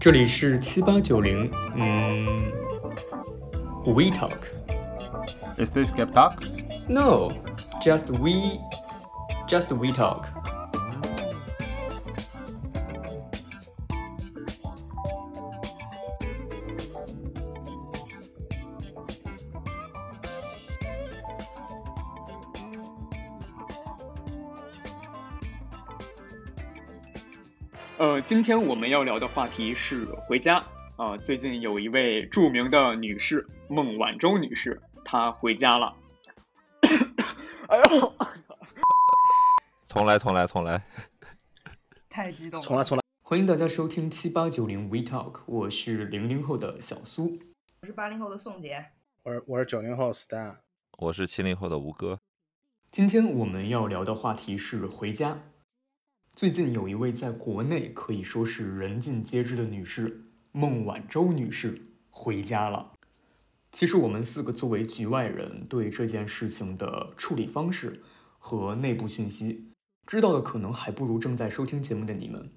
这里是七八九零，嗯，We Talk。 Is this Gap Talk? No, just we, just we talk. 今天我们要聊的话题是回家啊、最近有一位著名的女士孟晚舟女士，她回家了。哎呦，重来，重来，重来。太激动了，重来，重来。欢迎大家收听七八九零 We Talk，我是零零后的小苏。我是八零后的宋杰，我是我是九零后 Stan，我是七零后的吴哥。今天我们要聊的话题是回家。最近有一位在国内可以说是人尽皆知的女士孟晚舟女士回家了。其实我们四个作为局外人，对这件事情的处理方式和内部讯息知道的可能还不如正在收听节目的你们。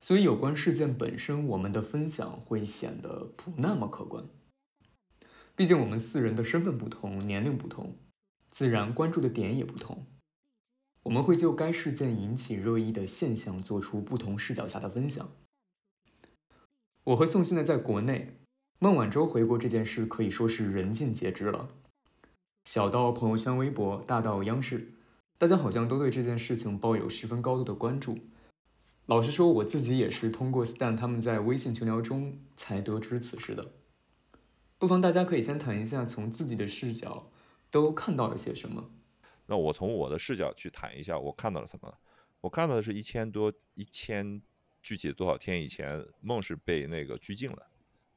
所以有关事件本身，我们的分享会显得不那么客观。毕竟我们四人的身份不同，年龄不同，自然关注的点也不同。我们会就该事件引起热议的现象做出不同视角下的分享。我和宋现在在国内，孟晚舟回国这件事可以说是人尽皆知了。小到朋友圈、微博，大到央视，大家好像都对这件事情抱有十分高度的关注。老实说，我自己也是通过 Stan 他们在微信群聊中才得知此事的。不妨大家可以先谈一下，从自己的视角都看到了些什么。那我从我的视角去谈一下，我看到了什么？我看到的是一千多一千，具体多少天以前，孟是被那个拘禁了。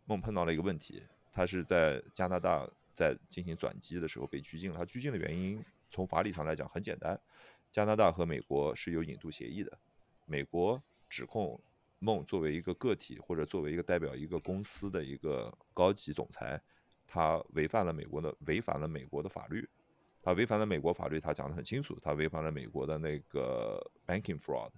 孟碰到了一个问题，他是在加拿大在进行转机的时候被拘禁了。他拘禁的原因，从法理上来讲很简单，加拿大和美国是有引渡协议的，美国指控孟作为一个个体或者作为一个代表一个公司的一个高级总裁，他违反了美国的违反了美国的法律。他违反了美国法律，他讲得很清楚，他违反了美国的那个 banking fraud，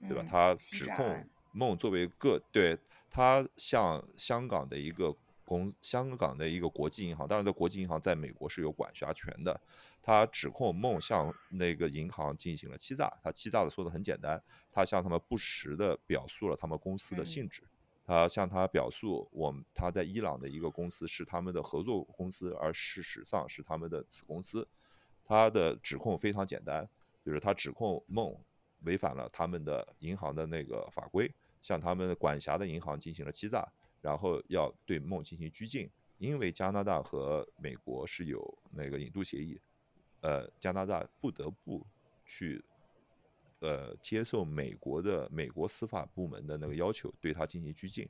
对吧？嗯他指控孟作为个对他向香港的一个公香港的一个国际银行，当然在国际银行在美国是有管辖权的，他指控孟向那个银行进行了欺诈，他欺诈的说的很简单，他向他们不实的表述了他们公司的嗯性质。他向他表述，我们他在伊朗的一个公司是他们的合作公司，而事实上是他们的子公司。他的指控非常简单，就是他指控孟违反了他们的银行的那个法规，向他们管辖的银行进行了欺诈，然后要对孟进行拘禁。因为加拿大和美国是有那个引渡协议，呃，加拿大不得不去呃接受美国的美国司法部门的那个要求，对他进行拘禁。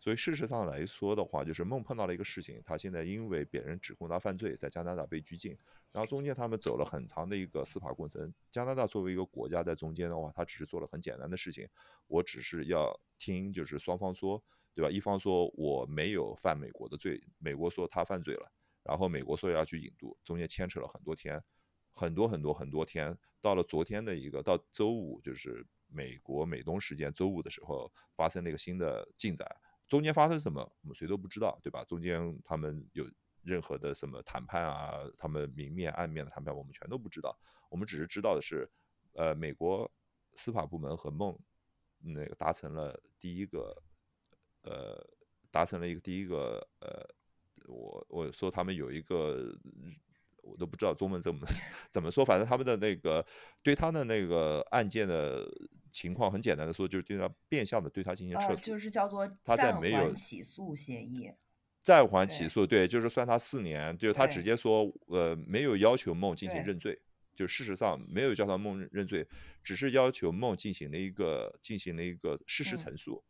所以事实上来说的话，就是孟碰到了一个事情，他现在因为别人指控他犯罪，在加拿大被拘禁，然后中间他们走了很长的一个司法过程。加拿大作为一个国家在中间的话，他只是做了很简单的事情，我只是要听就是双方说，对吧？一方说我没有犯美国的罪，美国说他犯罪了，然后美国说要去引渡，中间牵扯了很多天，很多很多很多天，到了昨天的一个到周五，就是美国美东时间周五的时候，发生了一个新的进展。中间发生什么，我们谁都不知道，对吧？中间他们有任何的什么谈判啊，他们明面暗面的谈判，我们全都不知道。我们只是知道的是，呃，美国司法部门和孟那个达成了第一个，呃，达成了一个第一个，呃，我我说他们有一个。我都不知道中文怎么 怎么说，反正他们的那个对他的那个案件的情况很简单的说，就是对他变相的对他进行撤呃，诉，就是叫做他在暂没有缓起诉协议，暂缓起诉，对，就是算他四年，就是他直接说，呃，没有要求孟进行认罪，就事实上没有叫他孟认认罪，只是要求孟进行了一个进行了一个事实嗯陈述。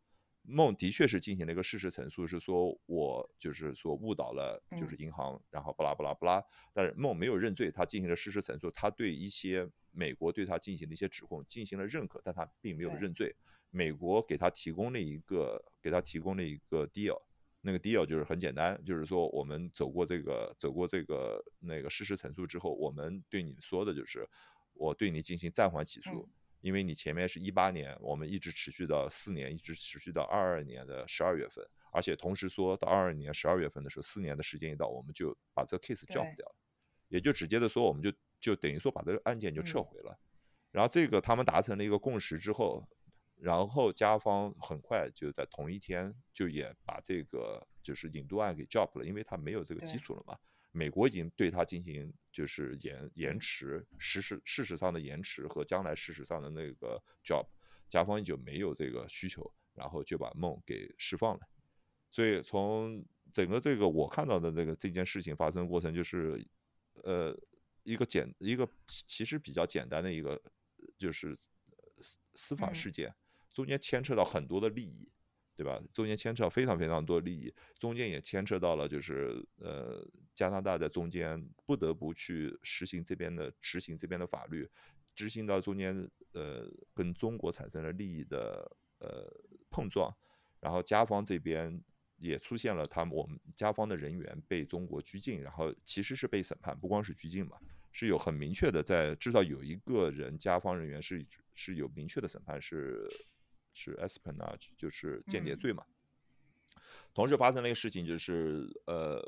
孟的确是进行了一个事实陈述，是说我就是说误导了，就是嗯银行，然后巴拉巴拉巴拉。但是梦没有认罪，他进行了事实陈述，他对一些美国对他进行的一些指控进行了认可，但他并没有认罪。美国给他提供了一个给他提供了一个 deal，那个 deal 就是很简单，就是说我们走过这个走过这个那个事实陈述之后，我们对你说的就是我对你进行暂缓起诉，嗯因为你前面是一八年，我们一直持续到四年，一直持续到二二年的十二月份，而且同时说到二二年十二月份的时候，四年的时间一到，我们就把这个 case drop 掉了，也就直接的说，我们就就等于说把这个案件就撤回了。然后这个他们达成了一个共识之后，然后加方很快就在同一天就也把这个就是引渡案给 drop 了，因为他没有这个基础了嘛。美国已经对他进行就是延延迟，事实事实上的延迟和将来事实上的那个 job，甲方就没有这个需求，然后就把梦给释放了。所以从整个这个我看到的这个这件事情发生过程，就是呃一个简一个其实比较简单的一个就是司司法事件，中间牵扯到很多的利益。对吧？中间牵扯非常非常多利益，中间也牵扯到了，就是呃，加拿大在中间不得不去实行这边的执行这边的法律，执行到中间呃，跟中国产生了利益的呃碰撞，然后加方这边也出现了他们我们加方的人员被中国拘禁，然后其实是被审判，不光是拘禁嘛，是有很明确的在至少有一个人加方人员是是有明确的审判是。是 espionage，就是间谍罪嘛。同时发生了一个事情，就是呃，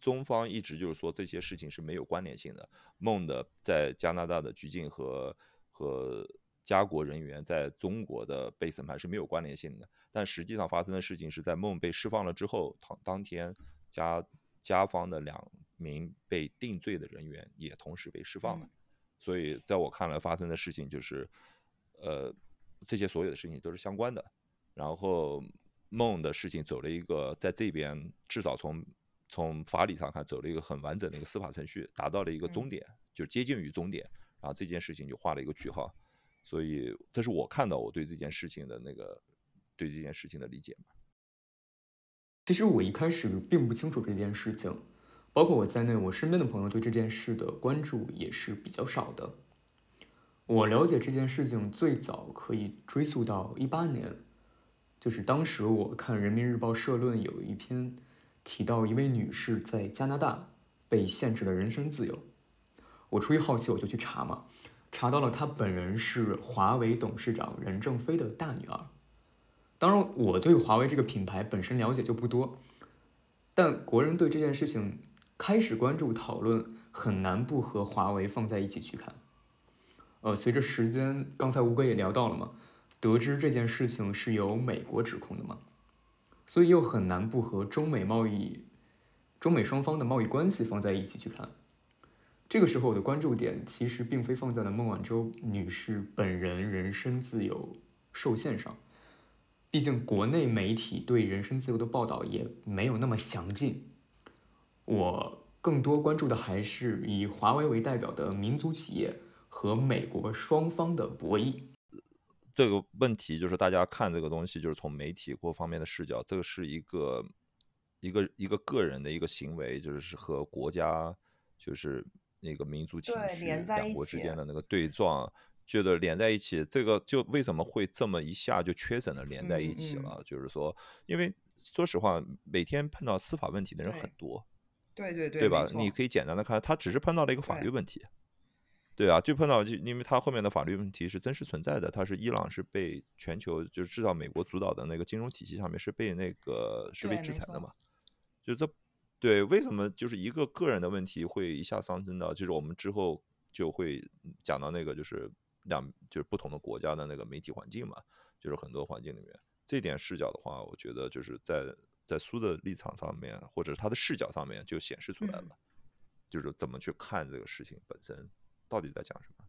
中方一直就是说这些事情是没有关联性的。梦的在加拿大的拘禁和和加国人员在中国的被审判是没有关联性的。但实际上发生的事情是在梦被释放了之后，当当天加加方的两名被定罪的人员也同时被释放了。所以在我看来，发生的事情就是呃。这些所有的事情都是相关的，然后梦的事情走了一个在这边至少从从法理上看走了一个很完整的一个司法程序，达到了一个终点，就接近于终点，然后这件事情就画了一个句号，所以这是我看到我对这件事情的那个对这件事情的理解嘛。其实我一开始并不清楚这件事情，包括我在内，我身边的朋友对这件事的关注也是比较少的。我了解这件事情最早可以追溯到一八年，就是当时我看《人民日报》社论有一篇提到一位女士在加拿大被限制了人身自由。我出于好奇，我就去查嘛，查到了她本人是华为董事长任正非的大女儿。当然，我对华为这个品牌本身了解就不多，但国人对这件事情开始关注讨论，很难不和华为放在一起去看。呃，随着时间，刚才吴哥也聊到了嘛，得知这件事情是由美国指控的嘛，所以又很难不和中美贸易、中美双方的贸易关系放在一起去看。这个时候，我的关注点其实并非放在了孟晚舟女士本人人身自由受限上，毕竟国内媒体对人身自由的报道也没有那么详尽。我更多关注的还是以华为为代表的民族企业。和美国双方的博弈，这个问题就是大家看这个东西，就是从媒体各方面的视角，这个是一个一个一个个人的一个行为，就是和国家就是那个民族情绪两国之间的那个对撞，觉得连在一起，这个就为什么会这么一下就缺省的连在一起了？就是说，因为说实话，每天碰到司法问题的人很多，对对对，对吧？你可以简单的看，他只是碰到了一个法律问题。对啊，就碰到就因为他后面的法律问题是真实存在的，他是伊朗是被全球就是至少美国主导的那个金融体系上面是被那个是被制裁的嘛？就这对为什么就是一个个人的问题会一下上升到就是我们之后就会讲到那个就是两就是不同的国家的那个媒体环境嘛？就是很多环境里面这点视角的话，我觉得就是在在苏的立场上面或者他的视角上面就显示出来了，就是怎么去看这个事情本身。到底在讲什么？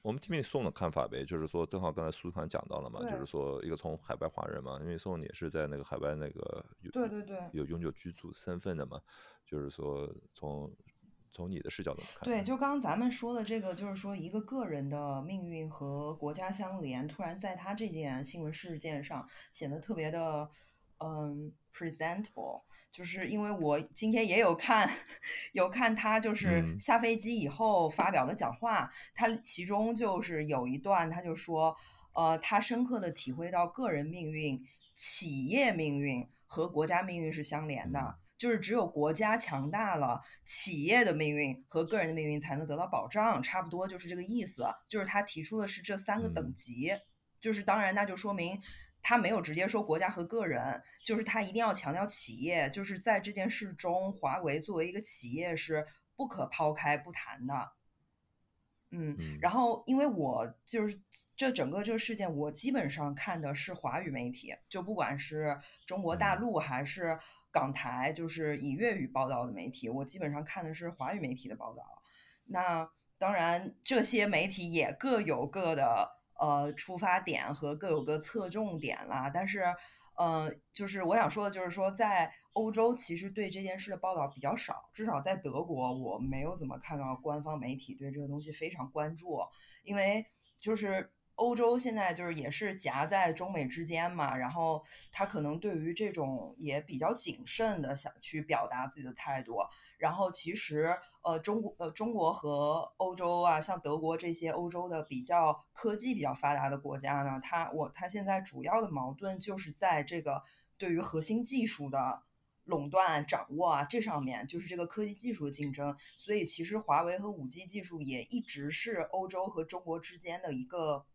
我们听听宋的看法呗，就是说，正好刚才苏团讲到了嘛，就是说一个从海外华人嘛，因为宋也是在那个海外那个对对对有永久居住身份的嘛，就是说从从你的视角怎么看？对，就刚刚咱们说的这个，就是说一个个人的命运和国家相连，突然在他这件新闻事件上显得特别的嗯 presentable。就是因为我今天也有看，有看他就是下飞机以后发表的讲话，他其中就是有一段，他就说，呃，他深刻的体会到个人命运、企业命运和国家命运是相连的。就是只有国家强大了，企业的命运和个人的命运才能得到保障，差不多就是这个意思。就是他提出的是这三个等级，就是当然那就说明他没有直接说国家和个人，就是他一定要强调企业，就是在这件事中，华为作为一个企业是不可抛开不谈的。嗯，然后因为我就是这整个这个事件，我基本上看的是华语媒体，就不管是中国大陆还是港台，就是以粤语报道的媒体，我基本上看的是华语媒体的报道。那当然，这些媒体也各有各的呃出发点和各有各侧重点啦，但是。呃，就是我想说的，就是说，在欧洲其实对这件事的报道比较少，至少在德国，我没有怎么看到官方媒体对这个东西非常关注，因为就是欧洲现在就是也是夹在中美之间嘛，然后他可能对于这种也比较谨慎的想去表达自己的态度。然后其实，呃，中国呃，中国和欧洲啊，像德国这些欧洲的比较科技比较发达的国家呢，它我它现在主要的矛盾就是在这个对于核心技术的垄断掌握啊这上面，就是这个科技技术的竞争。所以其实华为和五 G 技术也一直是欧洲和中国之间的一个，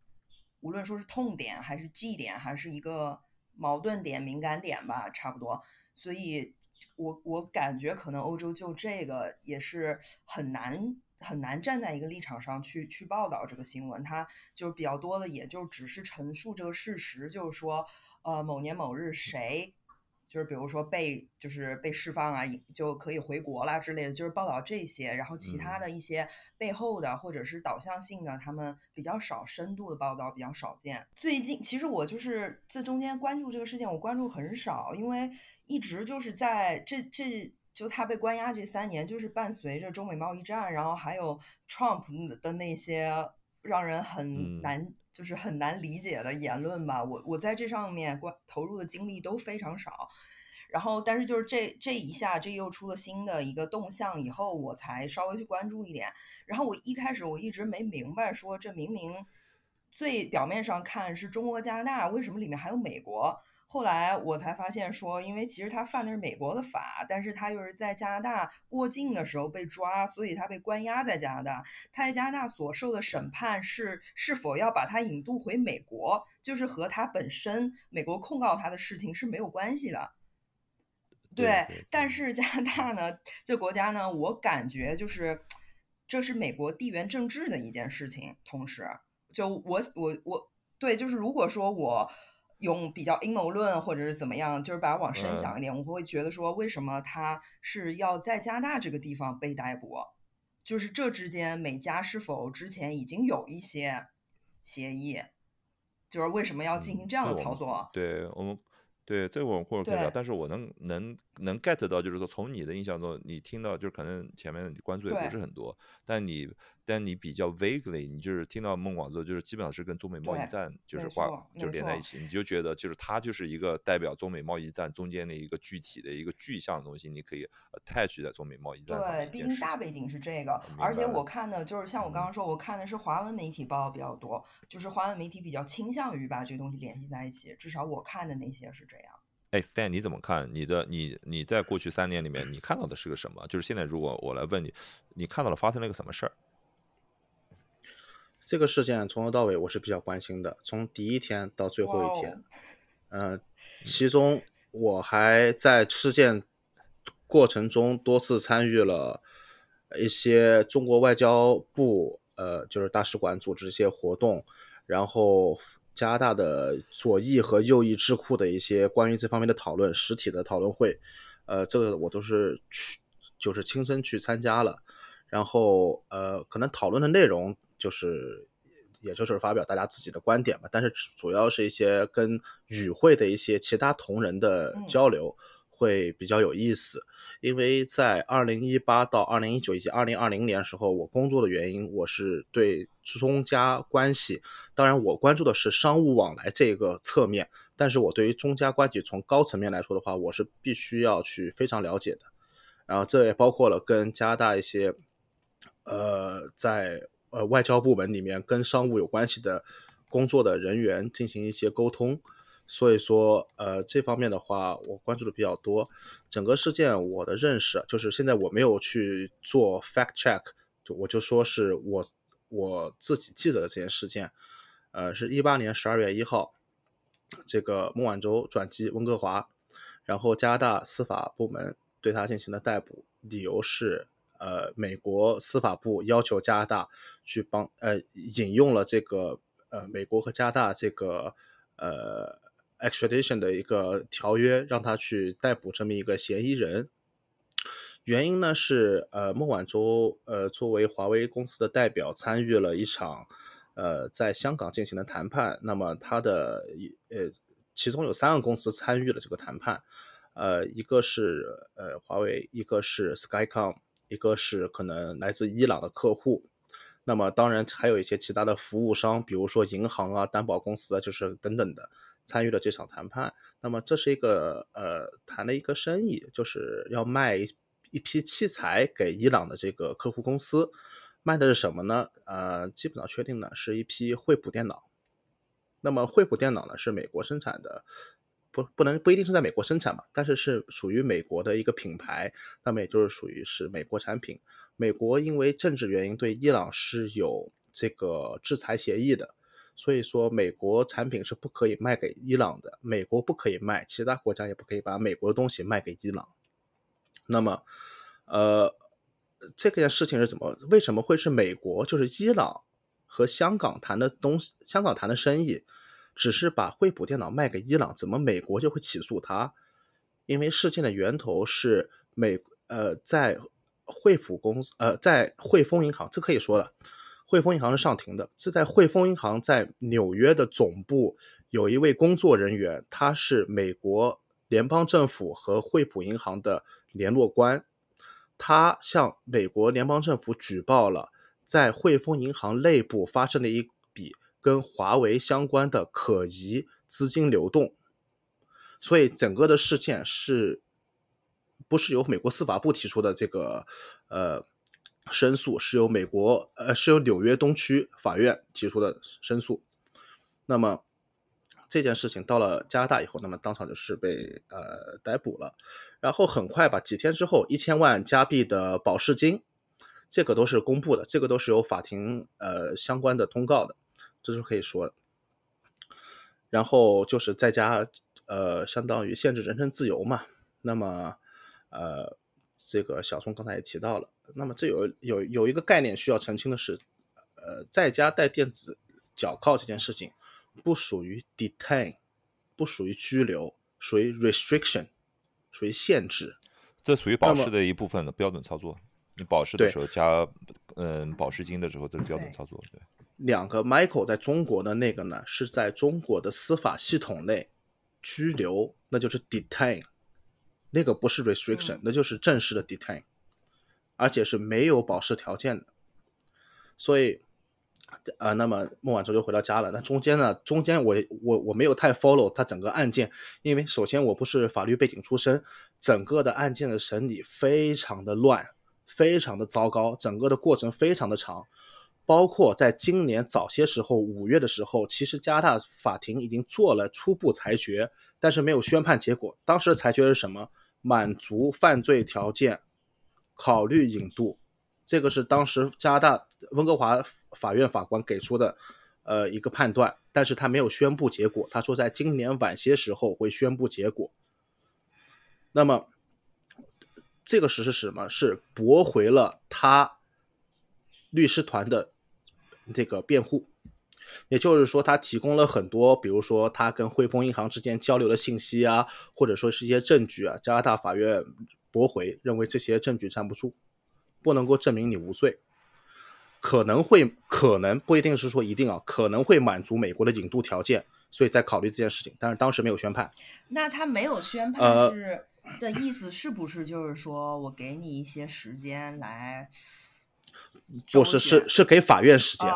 无论说是痛点还是 G 点，还是一个矛盾点、敏感点吧，差不多。所以。我我感觉可能欧洲就这个也是很难很难站在一个立场上去去报道这个新闻，它就比较多的也就只是陈述这个事实，就是说，呃，某年某日谁，就是比如说被就是被释放啊，就可以回国啦之类的，就是报道这些，然后其他的一些背后的或者是导向性的，他们比较少深度的报道，比较少见。最近其实我就是这中间关注这个事件，我关注很少，因为。一直就是在这这就他被关押这三年，就是伴随着中美贸易战，然后还有 Trump 的那些让人很难就是很难理解的言论吧。我我在这上面关投入的精力都非常少，然后但是就是这这一下这又出了新的一个动向以后，我才稍微去关注一点。然后我一开始我一直没明白，说这明明最表面上看是中国加拿大，为什么里面还有美国？后来我才发现，说因为其实他犯的是美国的法，但是他又是在加拿大过境的时候被抓，所以他被关押在加拿大。他在加拿大所受的审判是是否要把他引渡回美国，就是和他本身美国控告他的事情是没有关系的。对，但是加拿大呢，这国家呢，我感觉就是这是美国地缘政治的一件事情。同时，就我我我对，就是如果说我。用比较阴谋论或者是怎么样，就是把它往深想一点，我会觉得说，为什么他是要在加拿大这个地方被逮捕？就是这之间美加是否之前已经有一些协议？就是为什么要进行这样的操作？对我们。对，这个我们或者可以聊，但是我能能能 get 到，就是说从你的印象中，你听到就是可能前面关注也不是很多，但你但你比较 vaguely，你就是听到孟广州，就是基本上是跟中美贸易战就是挂就是连在一起，你就觉得就是它就是一个代表中美贸易战中间的一个具体的一个具象的东西，你可以 attach 在中美贸易战。对，毕竟大背景是这个，而且我看的就是像我刚刚说，我看的是华文媒体报比较多，就是华文媒体比较倾向于把这个东西联系在一起，至少我看的那些是这样。哎，Stan，你怎么看？你的你你在过去三年里面，你看到的是个什么？就是现在，如果我来问你，你看到了发生了一个什么事儿？这个事件从头到尾我是比较关心的，从第一天到最后一天。嗯，其中我还在事件过程中多次参与了一些中国外交部呃，就是大使馆组织一些活动，然后。加拿大的左翼和右翼智库的一些关于这方面的讨论，实体的讨论会，呃，这个我都是去，就是亲身去参加了。然后，呃，可能讨论的内容就是，也就是发表大家自己的观点吧。但是主要是一些跟与会的一些其他同仁的交流。会比较有意思，因为在二零一八到二零一九以及二零二零年时候，我工作的原因，我是对中加关系，当然我关注的是商务往来这个侧面，但是我对于中加关系从高层面来说的话，我是必须要去非常了解的。然后这也包括了跟加拿大一些，呃，在呃外交部门里面跟商务有关系的工作的人员进行一些沟通。所以说，呃，这方面的话，我关注的比较多。整个事件我的认识就是，现在我没有去做 fact check，就我就说是我我自己记得的这件事件。呃，是一八年十二月一号，这个孟晚舟转机温哥华，然后加拿大司法部门对他进行了逮捕，理由是，呃，美国司法部要求加拿大去帮，呃，引用了这个，呃，美国和加拿大这个，呃。extradition 的一个条约，让他去逮捕这么一个嫌疑人。原因呢是，呃，孟晚舟，呃，作为华为公司的代表，参与了一场，呃，在香港进行的谈判。那么他的，呃，其中有三个公司参与了这个谈判，呃，一个是呃华为，一个是 Skycom，一个是可能来自伊朗的客户。那么当然还有一些其他的服务商，比如说银行啊、担保公司啊，就是等等的。参与了这场谈判，那么这是一个呃谈了一个生意，就是要卖一批器材给伊朗的这个客户公司，卖的是什么呢？呃，基本上确定呢是一批惠普电脑。那么惠普电脑呢是美国生产的，不不能不一定是在美国生产嘛，但是是属于美国的一个品牌，那么也就是属于是美国产品。美国因为政治原因对伊朗是有这个制裁协议的。所以说，美国产品是不可以卖给伊朗的，美国不可以卖，其他国家也不可以把美国的东西卖给伊朗。那么，呃，这件事情是怎么？为什么会是美国？就是伊朗和香港谈的东西，香港谈的生意，只是把惠普电脑卖给伊朗，怎么美国就会起诉他？因为事件的源头是美，呃，在惠普公司，呃，在汇丰银行，这可以说了。汇丰银行是上庭的，是在汇丰银行在纽约的总部有一位工作人员，他是美国联邦政府和惠普银行的联络官，他向美国联邦政府举报了在汇丰银行内部发生的一笔跟华为相关的可疑资金流动，所以整个的事件是不是由美国司法部提出的这个呃？申诉是由美国呃是由纽约东区法院提出的申诉，那么这件事情到了加拿大以后，那么当场就是被呃逮捕了，然后很快吧，几天之后，一千万加币的保释金，这个都是公布的，这个都是有法庭呃相关的通告的，这是可以说的。然后就是在家呃相当于限制人身自由嘛，那么呃这个小宋刚才也提到了。那么这有有有一个概念需要澄清的是，呃，在家带电子脚铐这件事情不属于 detain，不属于拘留，属于 restriction，属于限制。这属于保释的一部分的标准操作。你保释的时候加嗯保释金的时候，这是标准操作。对。两个 Michael 在中国的那个呢，是在中国的司法系统内拘留，那就是 detain，那个不是 restriction，那就是正式的 detain。而且是没有保释条件的，所以，啊，那么孟晚舟就回到家了。那中间呢？中间我我我没有太 follow 他整个案件，因为首先我不是法律背景出身，整个的案件的审理非常的乱，非常的糟糕，整个的过程非常的长。包括在今年早些时候，五月的时候，其实加拿大法庭已经做了初步裁决，但是没有宣判结果。当时的裁决是什么？满足犯罪条件。考虑引渡，这个是当时加拿大温哥华法院法官给出的，呃，一个判断，但是他没有宣布结果。他说在今年晚些时候会宣布结果。那么，这个事实是什么？是驳回了他律师团的这个辩护，也就是说，他提供了很多，比如说他跟汇丰银行之间交流的信息啊，或者说是一些证据啊，加拿大法院。驳回，认为这些证据站不住，不能够证明你无罪，可能会可能不一定是说一定啊，可能会满足美国的引渡条件，所以在考虑这件事情，但是当时没有宣判。那他没有宣判是的意思是不是就是说我给你一些时间来？不是，是是给法院时间，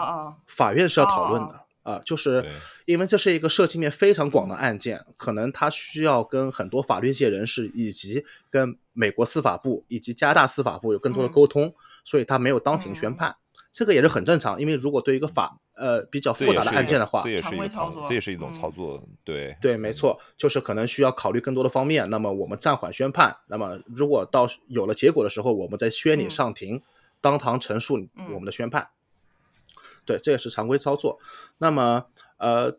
法院是要讨论的。啊，就是因为这是一个涉及面非常广的案件，可能他需要跟很多法律界人士以及跟美国司法部以及加拿大司法部有更多的沟通，所以他没有当庭宣判。这个也是很正常，因为如果对一个法呃比较复杂的案件的话，这也是常一个操规操作这也是一种嗯操作，对对，没错，就是可能需要考虑更多的方面。那么我们暂缓宣判，那么如果到有了结果的时候，我们再宣你嗯上庭，当堂陈述嗯我们的宣判。对，这也是常规操作。那么呃，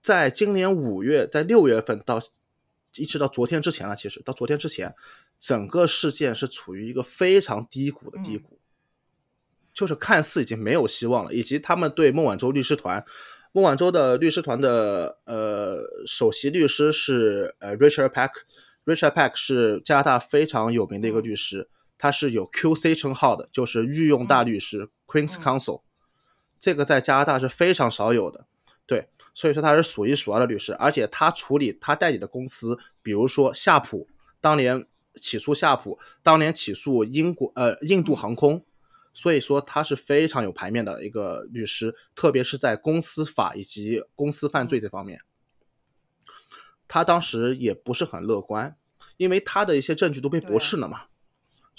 在今年五月，在六月份到一直到昨天之前了，其实到昨天之前，整个事件是处于一个非常低谷的低嗯谷。就是看似已经没有希望了，以及他们对孟晚舟律师团，孟晚舟的律师团的呃首席律师是呃 Richard Pack，Richard Pack 是加拿大非常有名的一个律师，他是有 QC 称号的，就是御用大律师、Queen's 嗯 Counsel，这个在加拿大是非常少有的，对，所以说他是数一数二的律师，而且他处理他代理的公司，比如说夏普，当年起诉夏普，当年起诉英国呃印度航空。所以说他是非常有牌面的一个律师，特别是在公司法以及公司犯罪这方面。他当时也不是很乐观，因为他的一些证据都被驳斥了嘛，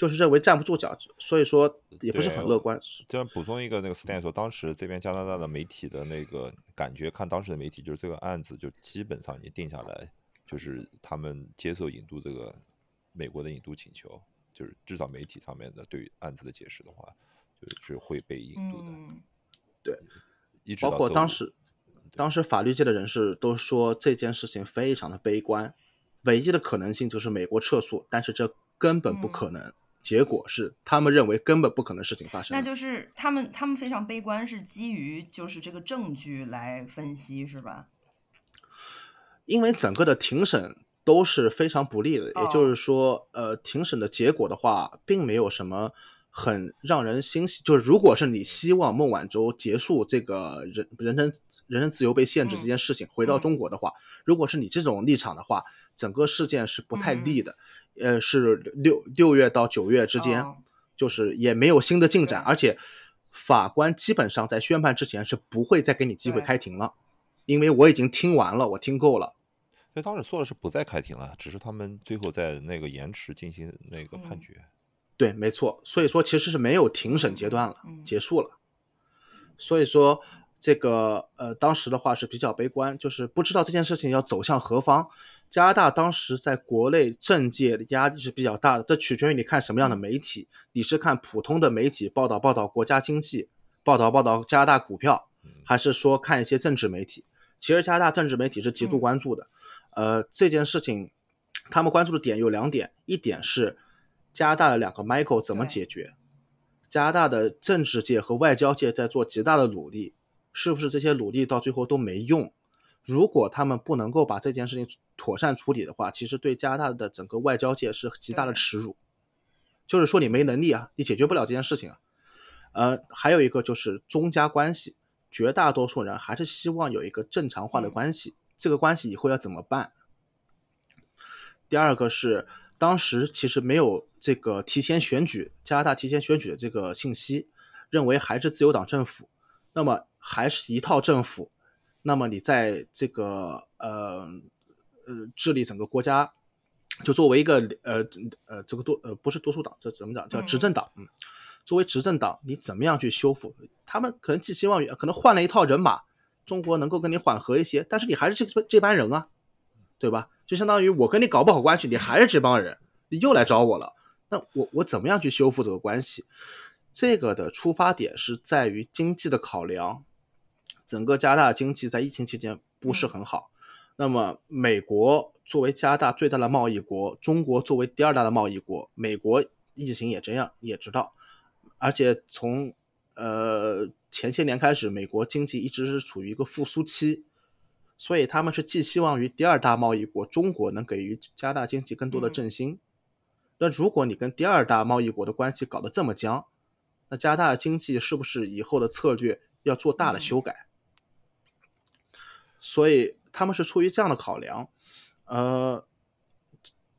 就是认为站不住脚，所以说也不是很乐观。这样补充一个那个 Stan 说，当时这边加拿大的媒体的那个感觉，看当时的媒体，就是这个案子就基本上已经定下来，就是他们接受引渡这个美国的引渡请求，就是至少媒体上面的对于案子的解释的话，就是会被引渡的。嗯包括一直包括当时，当时法律界的人士都说这件事情非常的悲观，唯一的可能性就是美国撤诉，但是这根本不可能。结果是他们认为根本不可能事情发生。那就是他们他们非常悲观，是基于就是这个证据来分析，是吧？因为整个的庭审都是非常不利的，也就是说，呃，庭审的结果的话，并没有什么很让人欣喜。就是如果是你希望孟晚舟结束这个人人身人身自由被限制这件事情，回到中国的话，如果是你这种立场的话，整个事件是不太利的。呃，是六六月到九月之间，哦就是也没有新的进展，而且法官基本上在宣判之前是不会再给你机会开庭了，因为我已经听完了，我听够了。所以当时说的是不再开庭了，只是他们最后在那个延迟进行那个判嗯决。对，没错，所以说其实是没有庭审阶段了，嗯结束了。所以说这个呃，当时的话是比较悲观，就是不知道这件事情要走向何方。加拿大当时在国内政界的压力是比较大的，这取决于你看什么样的媒体。你是看普通的媒体报道报道国家经济，报道报道加拿大股票，还是说看一些政治媒体？其实加拿大政治媒体是极度关注的。呃，这件事情他们关注的点有两点，一点是加拿大的两个 Michael 怎么解决？加拿大的政治界和外交界在做极大的努力，是不是这些努力到最后都没用？如果他们不能够把这件事情妥善处理的话，其实对加拿大的整个外交界是极大的耻辱。就是说你没能力啊，你解决不了这件事情啊。呃，还有一个就是中加关系，绝大多数人还是希望有一个正常化的嗯关系。这个关系以后要怎么办？第二个是当时其实没有这个提前选举，加拿大提前选举的这个信息，认为还是自由党政府，那么还是一套政府，那么你在这个呃呃治理整个国家，就作为一个呃呃这个多呃不是多数党，这怎么讲叫执政党？嗯，作为执政党，你怎么样去修复？他们可能寄希望于可能换了一套人马，中国能够跟你缓和一些，但是你还是这这班人啊，对吧？就相当于我跟你搞不好关系，你还是这帮人，你又来找我了，那我我怎么样去修复这个关系？这个的出发点是在于经济的考量，整个加拿大经济在疫情期间不是很好。那么，美国作为加拿大最大的贸易国，中国作为第二大的贸易国，美国疫情也这样，你也知道。而且从呃前些年开始，美国经济一直是处于一个复苏期，所以他们是寄希望于第二大贸易国中国能给予加拿大经济更多的振兴。那如果你跟第二大贸易国的关系搞得这么僵，那加拿大经济是不是以后的策略要做大的修改？所以他们是出于这样的考量，呃，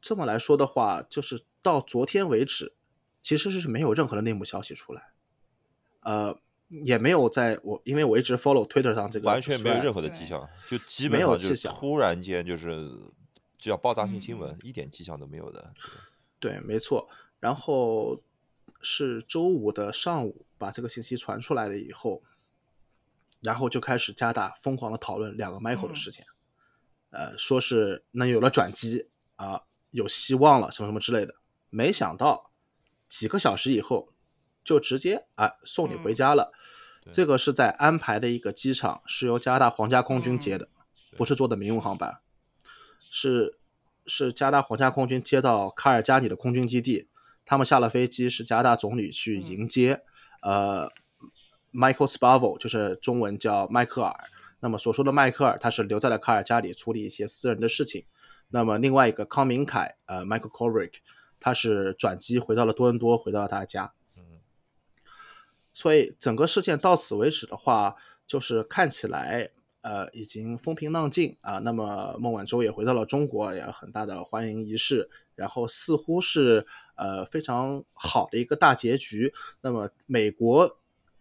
这么来说的话，就是到昨天为止，其实是没有任何的内幕消息出来，呃，也没有在我因为我一直 follow Twitter 上这个完全没有任何的迹象，就基本没有上就是迹象突然间就是就要爆炸性新嗯闻，一点迹象都没有的。对，没错。然后是周五的上午把这个信息传出来了以后，然后就开始加大疯狂的讨论两个 Michael 的事情，呃，说是能有了转机啊、有希望了什么什么之类的。没想到几个小时以后，就直接啊、送你回家了。对这个是在安排的一个机场，是由加拿大皇家空军接的，不是坐的民用航班，是是加拿大皇家空军接到卡尔加里的空军基地，他们下了飞机是加拿大总理去迎接，呃，Michael Spavor 就是中文叫迈克尔。那么所说的迈克尔，他是留在了卡尔加里处理一些私人的事情。那么另外一个康明凯，呃，Michael Corrick，他是转机回到了多伦多，回到了他家。所以整个事件到此为止的话，就是看起来呃已经风平浪静啊。那么孟晚舟也回到了中国，也有很大的欢迎仪式，然后似乎是呃非常好的一个大结局。那么美国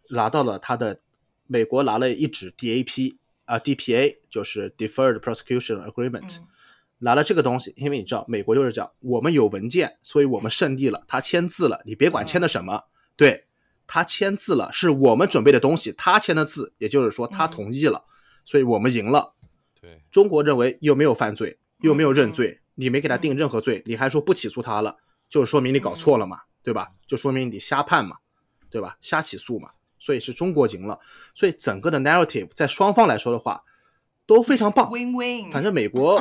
拿到了他的，美国拿了一纸 DAP 啊、DPA，就是 Deferred Prosecution Agreement。嗯拿了这个东西，因为你知道美国就是这样，我们有文件，所以我们胜利了，他签字了，你别管签的什么，对他签字了，是我们准备的东西，他签的字，也就是说他嗯同意了，所以我们赢了。对，中国认为又没有犯罪，又没有认嗯罪，你没给他定任何罪，你还说不起诉他了，就说明你搞错了嘛，对吧？就说明你瞎判嘛，对吧？瞎起诉嘛，所以是中国赢了。所以整个的 narrative 在双方来说的话都非常棒。，win win，反正美国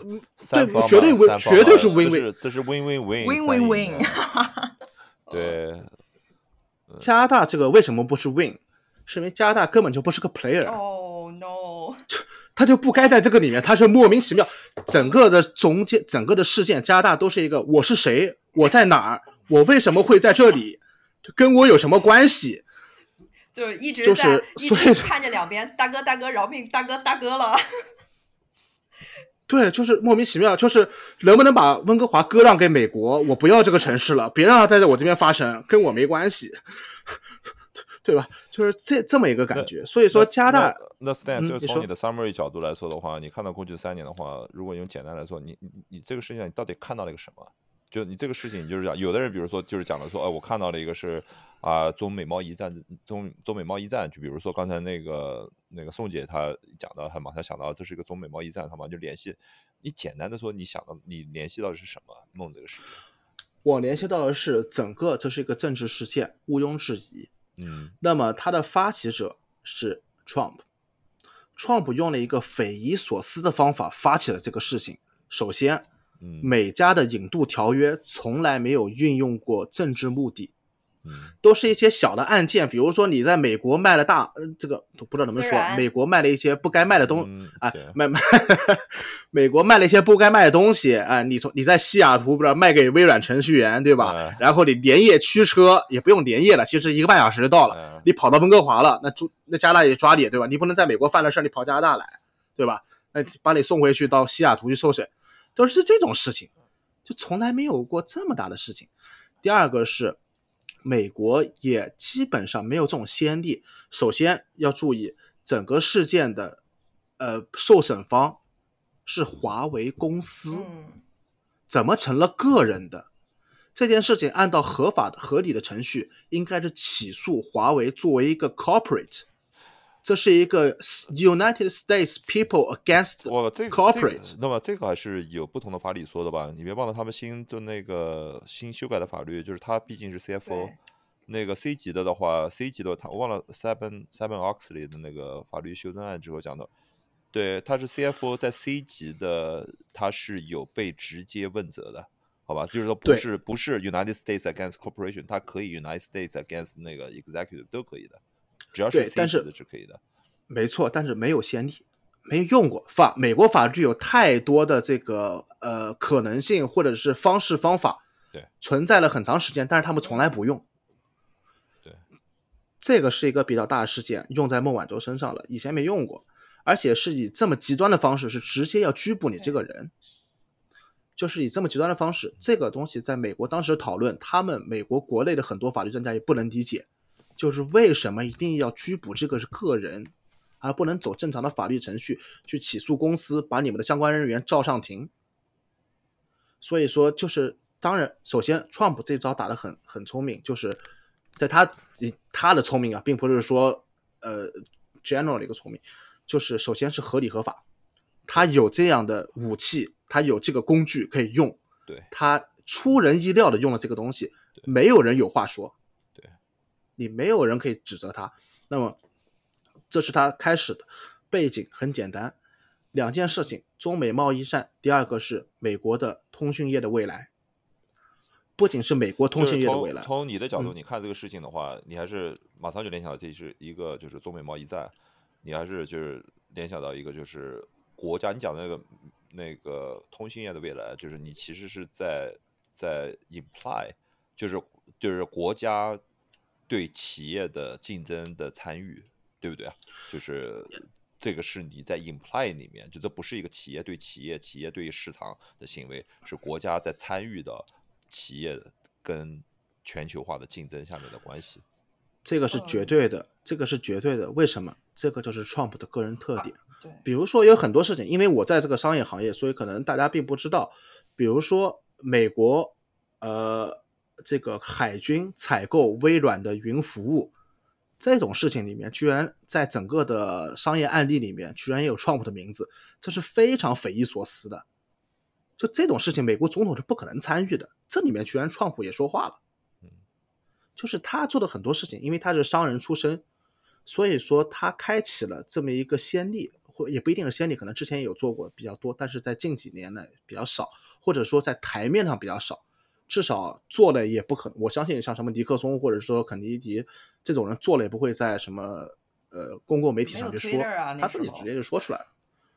对绝对 win- 绝对是 win-win 这是 win win win win win 赢 win，对，加拿大这个为什么不是 win？是因为加拿大根本就不是个 player，、Oh no！他就不该在这个里面，他是莫名其妙。整个的总结，整个的事件，加拿大都是一个我是谁，我在哪儿，我为什么会在这里，跟我有什么关系？就一直就在是一直看着两边，大哥大哥饶命，大哥大哥了。对，就是莫名其妙，就是能不能把温哥华割让给美国？我不要这个城市了，别让它在我这边发生，跟我没关系，对吧？就是这这么一个感觉。所以说，加拿大那那 Stan，就是从你的 summary 角度来说的话，你看到过去三年的话，如果用简单来说，你你你这个事情上你到底看到了一个什么？就你这个事情，你就是讲，有的人比如说就是讲的说，哎，我看到了一个是啊、中美贸易战，中中美贸易战，就比如说刚才那个那个宋姐她讲到，她马上想到这是一个中美贸易战，她马上就联系。你简单的说，你想到你联系到的是什么？梦这个事情，我联系到的是整个这是一个政治事件，毋庸置疑。嗯那么它的发起者是 Trump。Trump 用了一个匪夷所思的方法发起了这个事情。首先，嗯美加的引渡条约从来没有运用过政治目的，嗯都是一些小的案件，比如说你在美国卖了大，呃，这个都不知道能不能说，美国卖了一些不该卖的东，嗯啊对，卖卖，美国卖了一些不该卖的东西啊，你从你在西雅图不知道卖给微软程序员对吧？哎然后你连夜驱车，也不用连夜了，其实一个半小时就到了，哎你跑到温哥华了，那住那加拿大也抓你对吧？你不能在美国犯了事儿，你跑加拿大来，对吧？那把你送回去到西雅图去受审，都是这种事情，就从来没有过这么大的事情。第二个是，美国也基本上没有这种先例。首先要注意，整个事件的呃受审方是华为公司，嗯怎么成了个人的？这件事情按照合法的、合理的程序，应该是起诉华为作为一个 corporate，这是一个 United States People Against corporate，那么这个还是有不同的法理说的吧？你别忘了他们新就那个新修改的法律，就是他毕竟是 CFO，那个 C 级的的话，C 级的他我忘了 Seven Seven Oxley 的那个法律修正案之后讲的，对，他是 CFO 在 C 级的，他是有被直接问责的。好吧，就是说不是不是 United States against corporation，它可以 United States against 那个 executive 都可以的，只要是对 C 但是级的是可以的。没错，但是没有先例，没用过法。美国法律有太多的这个呃可能性或者是方式方法，对，存在了很长时间，但是他们从来不用。对，这个是一个比较大的事件，用在孟晚舟身上了，以前没用过，而且是以这么极端的方式，是直接要拘捕你这个人。就是以这么极端的方式，这个东西在美国当时讨论，他们美国国内的很多法律专家也不能理解，就是为什么一定要拘捕这个是个人，而不能走正常的法律程序去起诉公司，把你们的相关人员召上庭。所以说，就是当然，首先，Trump 这招打得很很聪明，就是在他他的聪明啊，并不是说呃 general 的一个聪明，就是首先是合理合法，他有这样的武器，他有这个工具可以用，对。他出人意料的用了这个东西，没有人有话说，对你没有人可以指责他。那么这是他开始的背景很简单，两件事情：中美贸易战，第二个是美国的通讯业的未来。不仅是美国通讯业的未来。从你的角度，你看这个事情的话，你还是马上就联想到这是一个就是中美贸易战，你还是就是联想到一个就是国家。你讲的那个那个通讯业的未来，就是你其实是在在 imply，就是就是国家对企业的竞争的参与，对不对啊？就是这个是你在 imply 里面，就这不是一个企业对企业、企业对市场的行为，是国家在参与的。企业跟全球化的竞争下面的关系，这个是绝对的，这个是绝对的。为什么？这个就是 Trump 的个人特点。对，比如说有很多事情，因为我在这个商业行业，所以可能大家并不知道。比如说美国，呃，这个海军采购微软的云服务这种事情里面，居然在整个的商业案例里面，居然也有 Trump 的名字，这是非常匪夷所思的。就这种事情，美国总统是不可能参与的。这里面居然创普也说话了，就是他做的很多事情，因为他是商人出身，所以说他开启了这么一个先例，或也不一定是先例，可能之前也有做过比较多，但是在近几年呢比较少，或者说在台面上比较少，至少做了也不可能。我相信像什么尼克松或者说肯尼迪这种人做了也不会在什么呃公共媒体上去说，他自己直接就说出来了。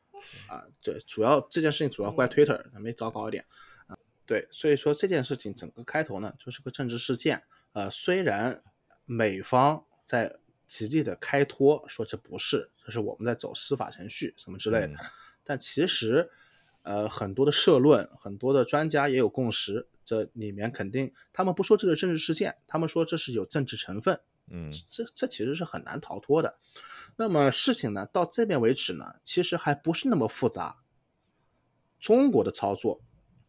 啊，对，主要这件事情主要怪 Twitter，没糟糕一点啊。对，所以说这件事情整个开头呢，就是个政治事件。呃，虽然美方在极力的开脱，说这不是，这是我们在走司法程序什么之类的，但其实，呃，很多的社论，很多的专家也有共识，这里面肯定他们不说这是政治事件，他们说这是有政治成分。嗯，这这其实是很难逃脱的。那么事情呢，到这边为止呢，其实还不是那么复杂。中国的操作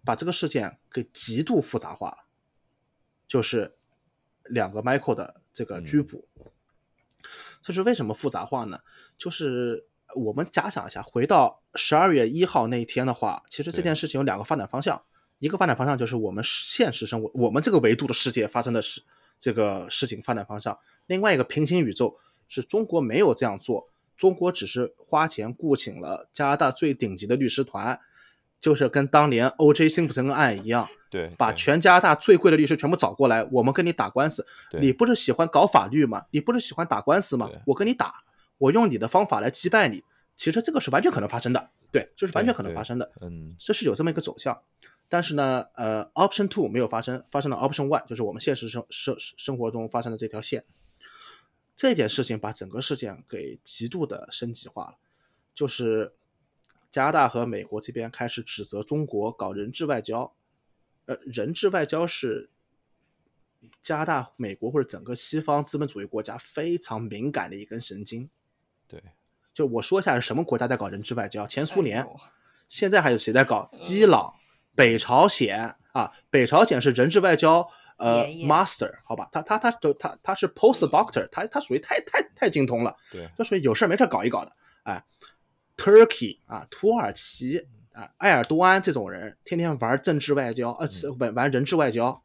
把这个事件给极度复杂化了，就是两个 Michael 的这个拘捕。这是为什么复杂化呢？就是我们假想一下，回到十二月一号那一天的话，其实这件事情有两个发展方向，一个发展方向就是我们现实生活，我们这个维度的世界发生的事，这个事情发展方向；另外一个平行宇宙。是中国没有这样做，中国只是花钱雇请了加拿大最顶级的律师团，就是跟当年 O.J. 辛普森案一样，对，把全加拿大最贵的律师全部找过来，我们跟你打官司。你不是喜欢搞法律吗？你不是喜欢打官司吗？我跟你打，我用你的方法来击败你。其实这个是完全可能发生的，对，这是完全可能发生的。嗯，这是有这么一个走向，但是呢，呃，Option Two 没有发生，发生了 Option One，就是我们现实生生生活中发生的这条线。这件事情把整个事件给极度的升级化了，就是加拿大和美国这边开始指责中国搞人质外交，呃，人质外交是加拿大、美国或者整个西方资本主义国家非常敏感的一根神经。对，就我说一下是什么国家在搞人质外交，前苏联，现在还有谁在搞？伊朗、北朝鲜啊，北朝鲜是人质外交。呃，master，好吧，他他他都他他是 post doctor，他他属于太太太精通了，对，就属于有事没事搞一搞的，哎，Turkey 啊，土耳其啊，埃尔多安这种人天天玩政治外交，呃，玩玩人质外交，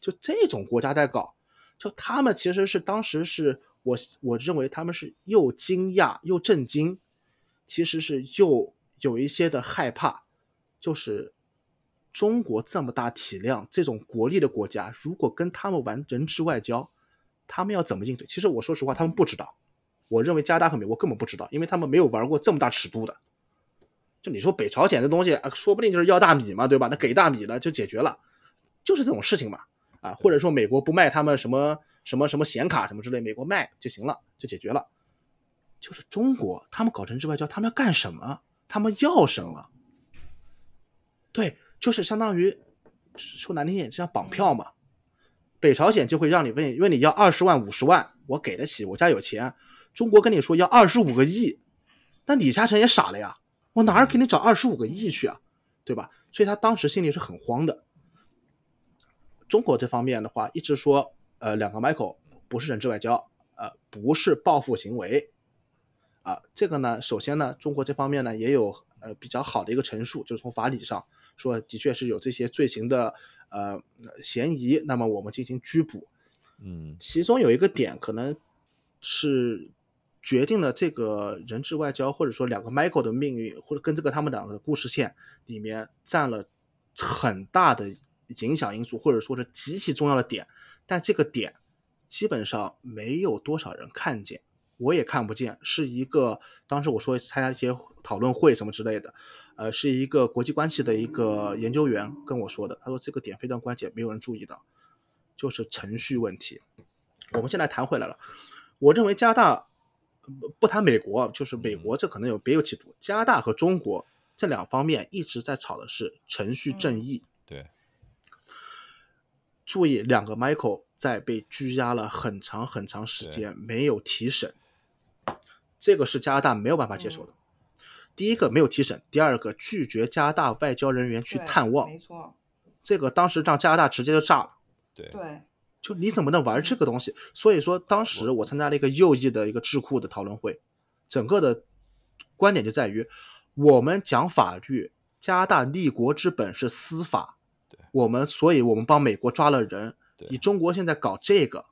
就这种国家在搞，就他们其实是当时是我我认为他们是又惊讶又震惊，其实是又有一些的害怕，就是。中国这么大体量，这种国力的国家，如果跟他们玩人质外交，他们要怎么应对？其实我说实话，他们不知道。我认为加拿大和美国根本不知道，因为他们没有玩过这么大尺度的。就你说北朝鲜这东西啊，说不定就是要大米嘛，对吧？那给大米了就解决了，就是这种事情嘛。啊，或者说美国不卖他们什么什么什么显卡什么之类，美国卖就行了，就解决了。就是中国，他们搞人质外交，他们要干什么？他们要什么？对。就是相当于说难听点，像绑票嘛。北朝鲜就会让你问问你要二十万、五十万，我给得起，我家有钱。中国跟你说要二十五个亿，那李嘉诚也傻了呀，我哪儿给你找二十五个亿去啊？对吧？所以他当时心里是很慌的。中国这方面的话，一直说呃两个 Michael 不是人质外交，呃，不是报复行为，啊，这个呢，首先呢，中国这方面呢也有呃比较好的一个陈述，就是从法理上说，的确是有这些罪行的呃嫌疑，那么我们进行拘捕。嗯，其中有一个点可能是决定了这个人质外交，或者说两个 Michael 的命运，或者跟这个他们两个的故事线里面占了很大的影响因素，或者说是极其重要的点。但这个点基本上没有多少人看见，我也看不见。是一个当时我说参加一些讨论会什么之类的，呃，是一个国际关系的一个研究员跟我说的。他说这个点非常关键，没有人注意到。就是程序问题。我们现在谈回来了，我认为加拿大不谈美国，就是美国这可能有别有企图。加拿大和中国这两方面一直在吵的是程序正义。对，注意，两个 Michael 在被拘押了很长很长时间，没有提审，这个是加拿大没有办法接受的。第一个没有提审，第二个拒绝加拿大外交人员去探望，没错，这个当时让加拿大直接就炸了。对，就你怎么能玩这个东西？所以说，当时我参加了一个右翼的一个智库的讨论会，整个的观点就在于，我们讲法律，加拿大立国之本是司法，我们所以我们帮美国抓了人，你中国现在搞这个，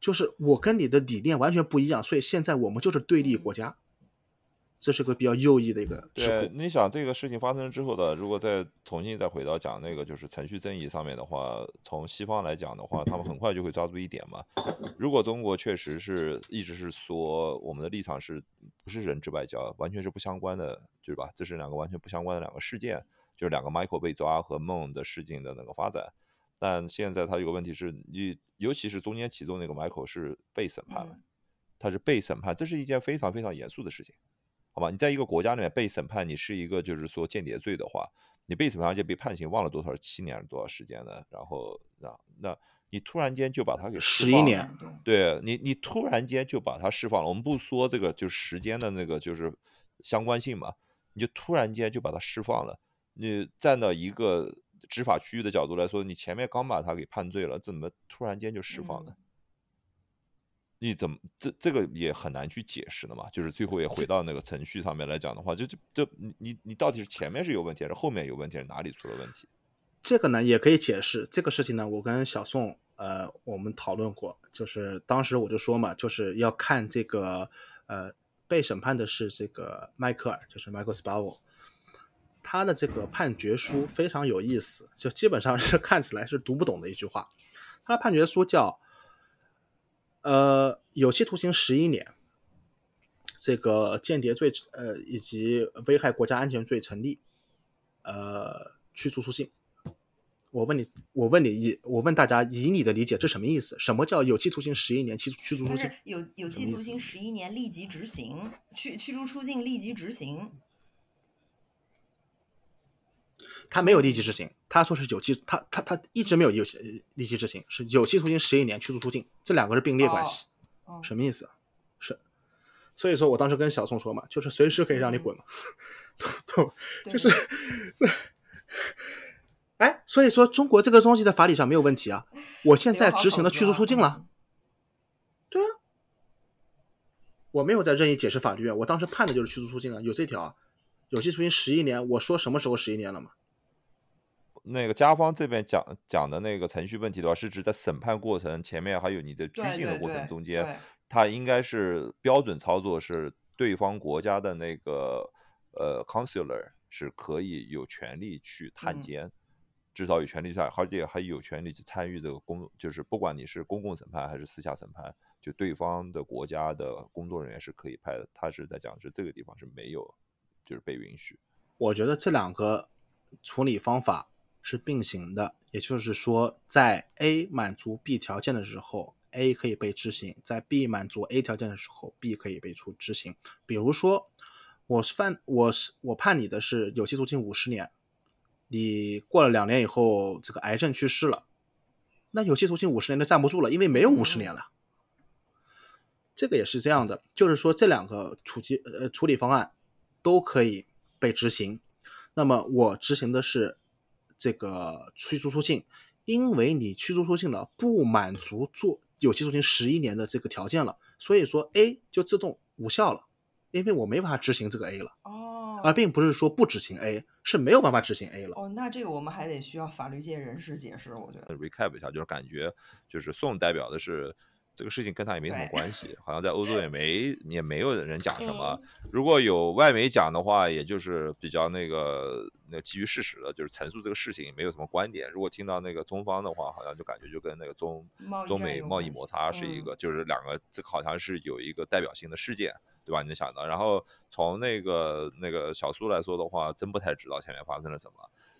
就是我跟你的理念完全不一样，所以现在我们就是对立国家。这是个比较右翼的一个。对，你想这个事情发生之后的，如果再重新再回到讲那个就是程序正义上面的话，从西方来讲的话，他们很快就会抓住一点嘛。如果中国确实是一直是说我们的立场是不是人质外交，完全是不相关的，对吧？这是两个完全不相关的两个事件，就是两个 Michael 被抓和梦的事情的那个发展。但现在他有个问题是你，尤其是中间其中那个 Michael 是被审判了，他是被审判，这是一件非常非常严肃的事情。好吧，你在一个国家里面被审判，你是一个就是说间谍罪的话，你被审判而且被判刑，忘了多少七年是多少时间呢？然后那那你突然间就把他给十一年，对你你突然间就把他释放了。我们不说这个就是时间的那个就是相关性嘛，你就突然间就把他释放了。你站到一个执法区域的角度来说，你前面刚把他给判罪了，怎么突然间就释放了？你怎么这这个也很难去解释的嘛？就是最后也回到那个程序上面来讲的话，就就就你你你到底是前面是有问题，还是后面有问题，是哪里出了问题？这个呢也可以解释这个事情呢。我跟小宋呃我们讨论过，就是当时我就说嘛，就是要看这个呃被审判的是这个迈克尔，就是 Michael Spavor，他的这个判决书非常有意思，就基本上是 看起来是读不懂的一句话。他的判决书叫。呃，有期徒刑十一年，这个间谍罪呃以及危害国家安全罪成立，呃，驱逐出境。我问你，我问你，以我问大家，以你的理解，这什么意思？什么叫有期徒刑十一年驱驱逐出境？有有期徒刑十一年立即执行，驱驱逐出境立即执行。他没有立即执行，他说是有期，他他他一直没有有立即执行，是有期徒刑十一年，驱逐出境，这两个是并列关系，什么意思？是，所以说我当时跟小宋说嘛，就是随时可以让你滚嘛，都就是，哎，所以说中国这个东西在法理上没有问题啊，我现在执行了驱逐出境了，对啊，我没有在任意解释法律啊，我当时判的就是驱逐出境啊，有这条，有期徒刑十一年，我说什么时候十一年了嘛？那个加方这边讲讲的那个程序问题的话，是指在审判过程前面还有你的拘禁的过程中间，他应该是标准操作是对方国家的那个呃 consular 是可以有权利去探监，至少有权利去，而且还有权利去参与这个公，就是不管你是公共审判还是私下审判，就对方的国家的工作人员是可以派的。他是在讲是这个地方是没有，就是被允许。我觉得这两个处理方法。是并行的，也就是说，在 A 满足 B 条件的时候，A 可以被执行；在 B 满足 A 条件的时候，B 可以被处执行。比如说，我是犯我是我判你的是有期徒刑五十年，你过了两年以后这个癌症去世了，那有期徒刑五十年就站不住了，因为没有五十年了。这个也是这样的，就是说这两个处理呃处理方案都可以被执行。那么我执行的是。这个驱逐出境，因为你驱逐出境了，不满足做有期徒刑十一年的这个条件了，所以说 A 就自动无效了，因为我没办法执行这个 A 了，哦，而并不是说不执行 A，是没有办法执行 A 了。哦，那这个我们还得需要法律界人士解释，我觉得。recap 一下，就是感觉就是宋代表的是这个事情跟他也没什么关系，好像在欧洲也没也没有人讲什么。嗯如果有外媒讲的话，也就是比较那个那基于事实的，就是陈述这个事情，没有什么观点。如果听到那个中方的话，好像就感觉就跟那个中中美贸易摩擦是一嗯个，就是两个这好像是有一个代表性的事件。对吧？你能想到，然后从那个那个小苏来说的话，真不太知道前面发生了什么。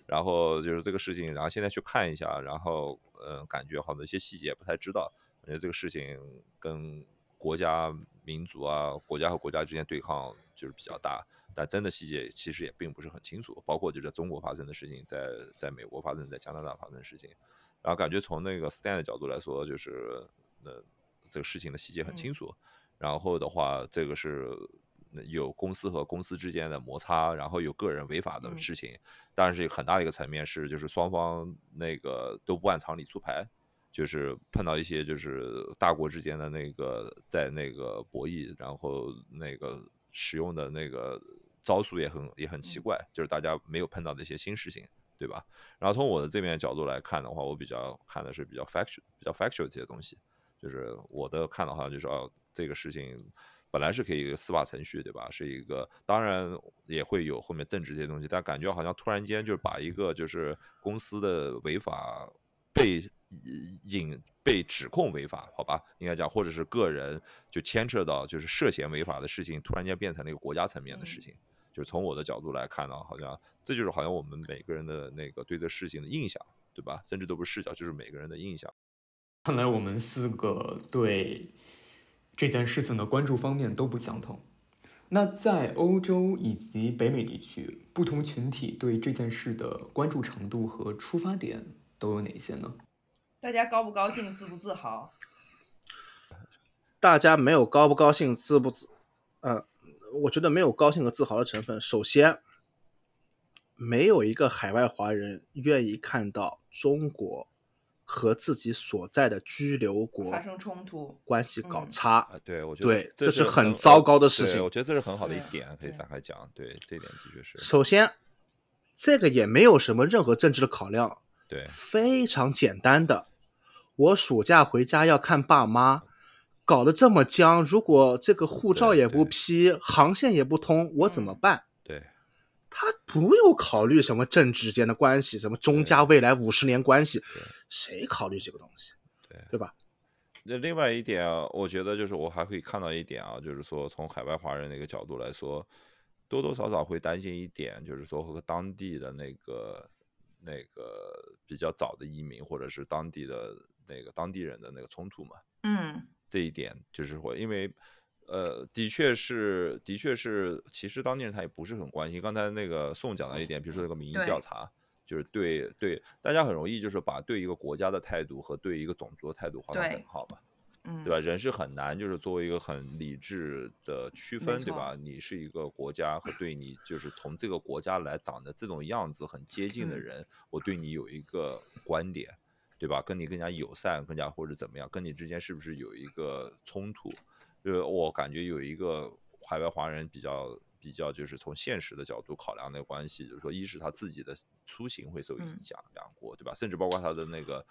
然后就是这个事情，然后现在去看一下，然后嗯、呃感觉好像一些细节不太知道，感觉这个事情跟国家、民族啊，国家和国家之间对抗就是比较大，但真的细节其实也并不是很清楚，包括就在中国发生的事情，在在美国发生，在加拿大发生的事情，然后感觉从那个 Stan 的角度来说，就是那这个事情的细节很清楚，然后的话，这个是有公司和公司之间的摩擦，然后有个人违法的嗯。事情。当然是很大的一个层面是，就是双方那个都不按常理出牌，就是碰到一些就是大国之间的那个在那个博弈，然后那个使用的那个招数也很也很奇怪，就是大家没有碰到的一些新事情。对吧？然后从我的这边角度来看的话，我比较看的是比较 factual、比较 factual 这些东西。就是我的看的话，就是哦，这个事情本来是可以一个司法程序，对吧？是一个，当然也会有后面政治这些东西，但感觉好像突然间就是把一个就是公司的违法被引被指控违法，好吧，应该讲，或者是个人就牵扯到就是涉嫌违法的事情，突然间变成了一个国家层面的事情。就是从我的角度来看呢，好像这就是好像我们每个人的那个对这事情的印象，对吧？甚至都不是视角，就是每个人的印象。看来我们四个对这件事情的关注方面都不相同。那在欧洲以及北美地区，不同群体对这件事的关注程度和出发点都有哪些呢？大家高不高兴，自不自豪？大家没有高不高兴、自不自，呃，我觉得没有高兴和自豪的成分。首先，没有一个海外华人愿意看到中国和自己所在的居留国发生冲突，关系搞嗯差。啊，对，我觉得对这是是很糟糕的事情我觉得这是很好的一点，可以展开讲。对，这一点的确是，首先，这个也没有什么任何政治的考量，对，非常简单的。我暑假回家要看爸妈，搞得这么僵，如果这个护照也不批，航线也不通，我怎么嗯办？对，他不用考虑什么政治间的关系，什么中加未来五十年关系，谁考虑这个东西？对对吧？那另外一点啊，我觉得就是我还可以看到一点啊，就是说从海外华人那个角度来说，多多少少会担心一点，就是说和当地的那个那个比较早的移民或者是当地的那个当地人的那个冲突嘛。嗯这一点就是会，因为呃，的确是，的确是，其实当地人他也不是很关心。刚才那个宋讲到一点，比如说那个民意调查，就是对对，大家很容易就是把对一个国家的态度和对一个种族的态度画上对等号嘛。嗯，对吧？人是很难就是作为一个很理智的区分，对吧？你是一个国家和对你就是从这个国家来长得这种样子很接近的嗯人，我对你有一个观点，对吧？跟你更加友善，更加或者怎么样，跟你之间是不是有一个冲突？就是我感觉有一个海外华人比较比较就是从现实的角度考量那个关系，就是说，一是他自己的出行会受影嗯响，两国对吧？甚至包括他的那个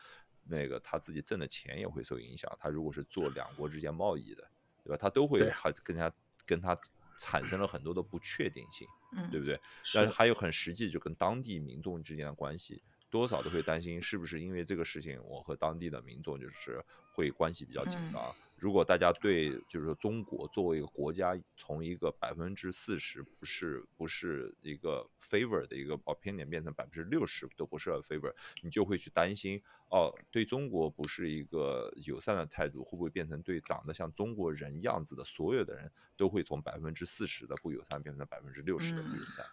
那个他自己挣的钱也会受影响。他如果是做两国之间贸易的，对吧？他都会对还跟他跟他产生了很多的不确定性，嗯对不对？但是还有很实际，就跟当地民众之间的关系，多少都会担心是不是因为这个事情，我和当地的民众就是会关系比较紧嗯张。如果大家对就是说中国作为一个国家，从一个百分之四十不是不是一个 favor 的一个 opinion 变成百分之六十都不是 favor，你就会去担心哦，对中国不是一个友善的态度，会不会变成对长得像中国人样子的所有的人都会从百分之四十的不友善变成百分之六十的不友善？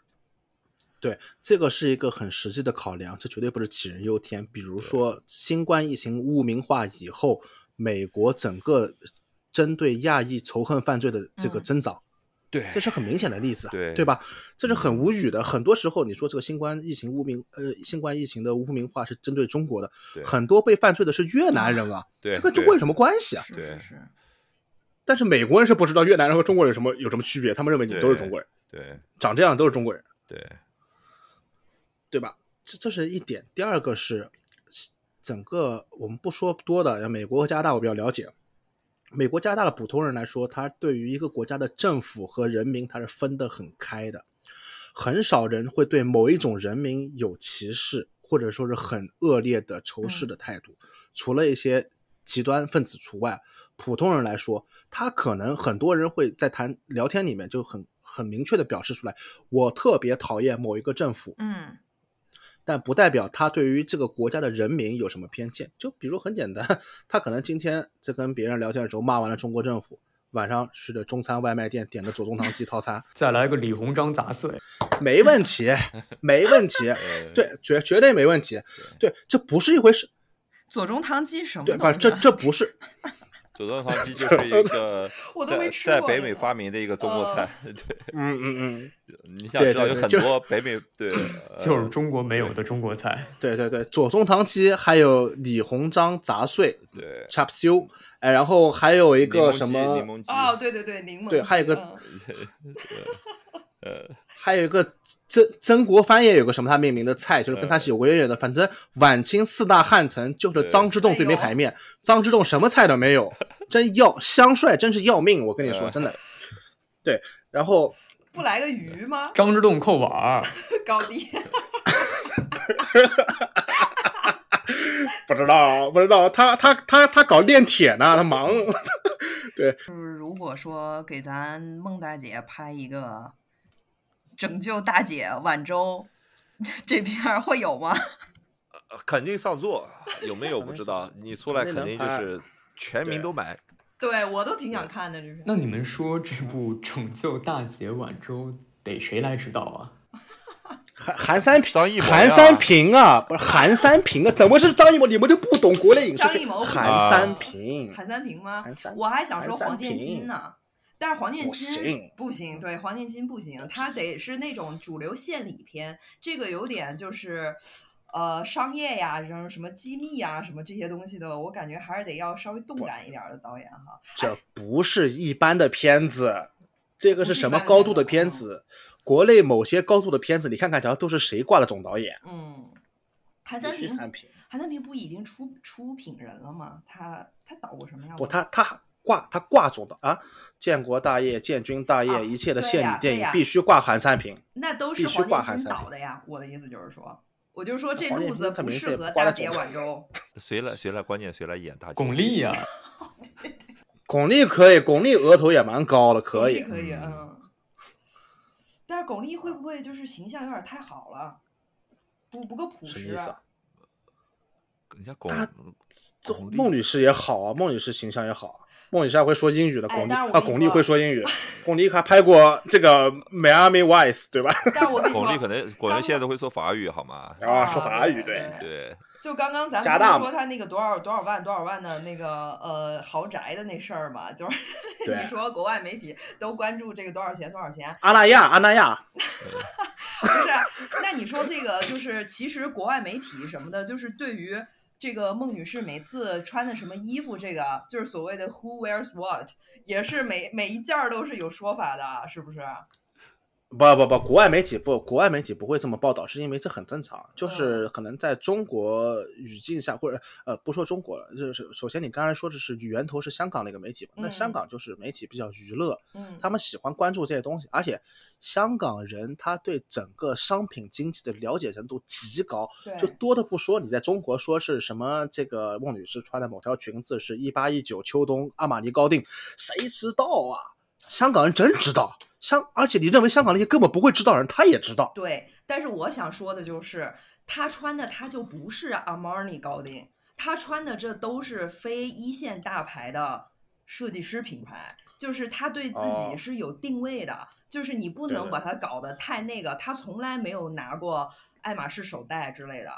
对，这个是一个很实际的考量，这绝对不是杞人忧天。比如说，新冠疫情污名化以后，美国整个针对亚裔仇恨犯罪的这个嗯增长，对，这是很明显的例子，对对吧？这是很无语的。很多时候，你说这个新冠疫情污名，呃，新冠疫情的污名化是针对中国的，对很多被犯罪的是越南人啊，对这跟中国有什么关系啊？是对是是，但是美国人是不知道越南人和中国人有什么有什么区别，他们认为你对都是中国人，对长这样都是中国人，对对吧？这这是一点。第二个是整个我们不说多的，像美国和加拿大我比较了解。美国、加拿大的普通人来说，他对于一个国家的政府和人民，他是分得很开的，很少人会对某一种人民有歧视，或者说是很恶劣的仇视的态度。除了一些极端分子除外，普通人来说，他可能很多人会在谈聊天里面就很很明确的表示出来，我特别讨厌某一个政府，嗯但不代表他对于这个国家的人民有什么偏见。就比如很简单，他可能今天在跟别人聊天的时候骂完了中国政府，晚上去的中餐外卖店点的左宗棠鸡套餐，再来个李鸿章杂碎，没问题，没问题，呃对，绝绝对没问题。对，这不是一回事，左宗棠鸡什么对？不，这这不是，左宗棠鸡就是一个 我都没在吃过在北美发明的一个中国哦菜。对，嗯嗯嗯，你想知道有很多北美对，呃就是中国没有的中国菜。对对对，左宗棠鸡，还有李鸿章杂碎对 chop suey，哎，然后还有一个什么柠，檬鸡哦，对对对，柠檬对还有一个嗯还有一个曾曾国藩也有个什么他命名的菜，就是跟他是有渊源的。反正晚清四大汉臣就是张之洞最没排面，张之洞什么菜都没有，真要香帅真是要命，我跟你说真的。对，然后不来个鱼吗？张之洞扣碗儿，高低 不知道不知道他他他他搞炼铁呢，他忙。对，就是如果说给咱孟大姐拍一个拯救大姐晚舟这片儿会有吗？呃肯定上座，有没有 不知道？你出来肯肯定就是全民都买。对我都挺想看的，这是。那你们说这部《拯救大姐晚舟》得谁来指导啊？韩韩三平，张艺谋呀韩三平啊，不是韩三平啊，怎么是张艺谋？你们就不懂国内影视张艺谋韩三平，韩三平吗韩三？我还想说黄建新呢，但是黄建不新行不行，对黄建新不行，他得是那种主流献礼片，这个有点就是。呃，商业呀，什么什么机密呀，什么这些东西的，我感觉还是得要稍微动感一点儿的导演哈。这不是一般的片子，这个是什么高度的片子？国内某些高度的片子，你看看瞧，都是谁挂了总导演？嗯，韩三平。韩三平不已经出出品人了吗？他他导过什么呀？不，我他他挂他挂住的啊，建国大业、建军大业，啊一切的献礼电影必须挂韩三平。那都是必须挂韩三平导的呀。我的意思就是说，我就说这路子不适合大姐晚舟。谁来谁来？关键谁来演大姐？巩俐呀、巩俐可以，巩俐额头也蛮高了，可以。可以，嗯。但是巩俐会不会就是形象有点太好了，不不够朴实什么意思啊？人家巩她这巩俐孟女士也好啊，孟女士形象也好啊。孟女士还会说英语的，哎巩俐啊，巩俐会说说英语，巩俐还拍过这个《Miami Vice》，对吧？巩俐可能巩俐现在都会说法语，好吗？啊，说啊法语，对对。对，就刚刚咱们不是说他那个多少多少万多少万的那个呃豪宅的那事儿嘛，就是 你说国外媒体都关注这个多少钱多少钱，阿那亚，阿那亚，不是？那你说这个就是其实国外媒体什么的，就是对于这个孟女士每次穿的什么衣服，这个就是所谓的 Who wears what，也是每每一件都是有说法的，是不是？不不不，国外媒体不，国外媒体不会这么报道，是因为这很正常，就是可能在中国语境下，或者呃，不说中国了，就是首先你刚才说的是源头是香港的一个媒体嘛，那香嗯。港就是媒体比较娱乐，嗯，他们喜欢关注这些东西，而且香港人他对整个商品经济的了解程度极高，就多的不说，你在中国说是什么这个孟女士穿的某条裙子是一八一九秋冬阿玛尼高定，谁知道啊？香港人真知道，香而且你认为香港那些根本不会知道的人，他也知道。对，但是我想说的就是，他穿的他就不是 Armani 高定，他穿的这都是非一线大牌的设计师品牌，就是他对自哦己是有定位的，就是你不能把他搞得太那个，他从来没有拿过爱马仕手袋之类的。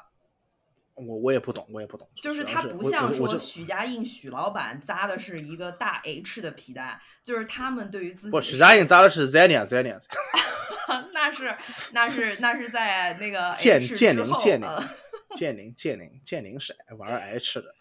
我我也不懂，我也不懂。就是他不像说许家印许老板扎的是一个大 H 的皮带，就是他们对于自己不许家印扎的是 Zenia Zenia。那是那是那是在那个 建建宁建宁建宁建宁建宁是玩 H 的。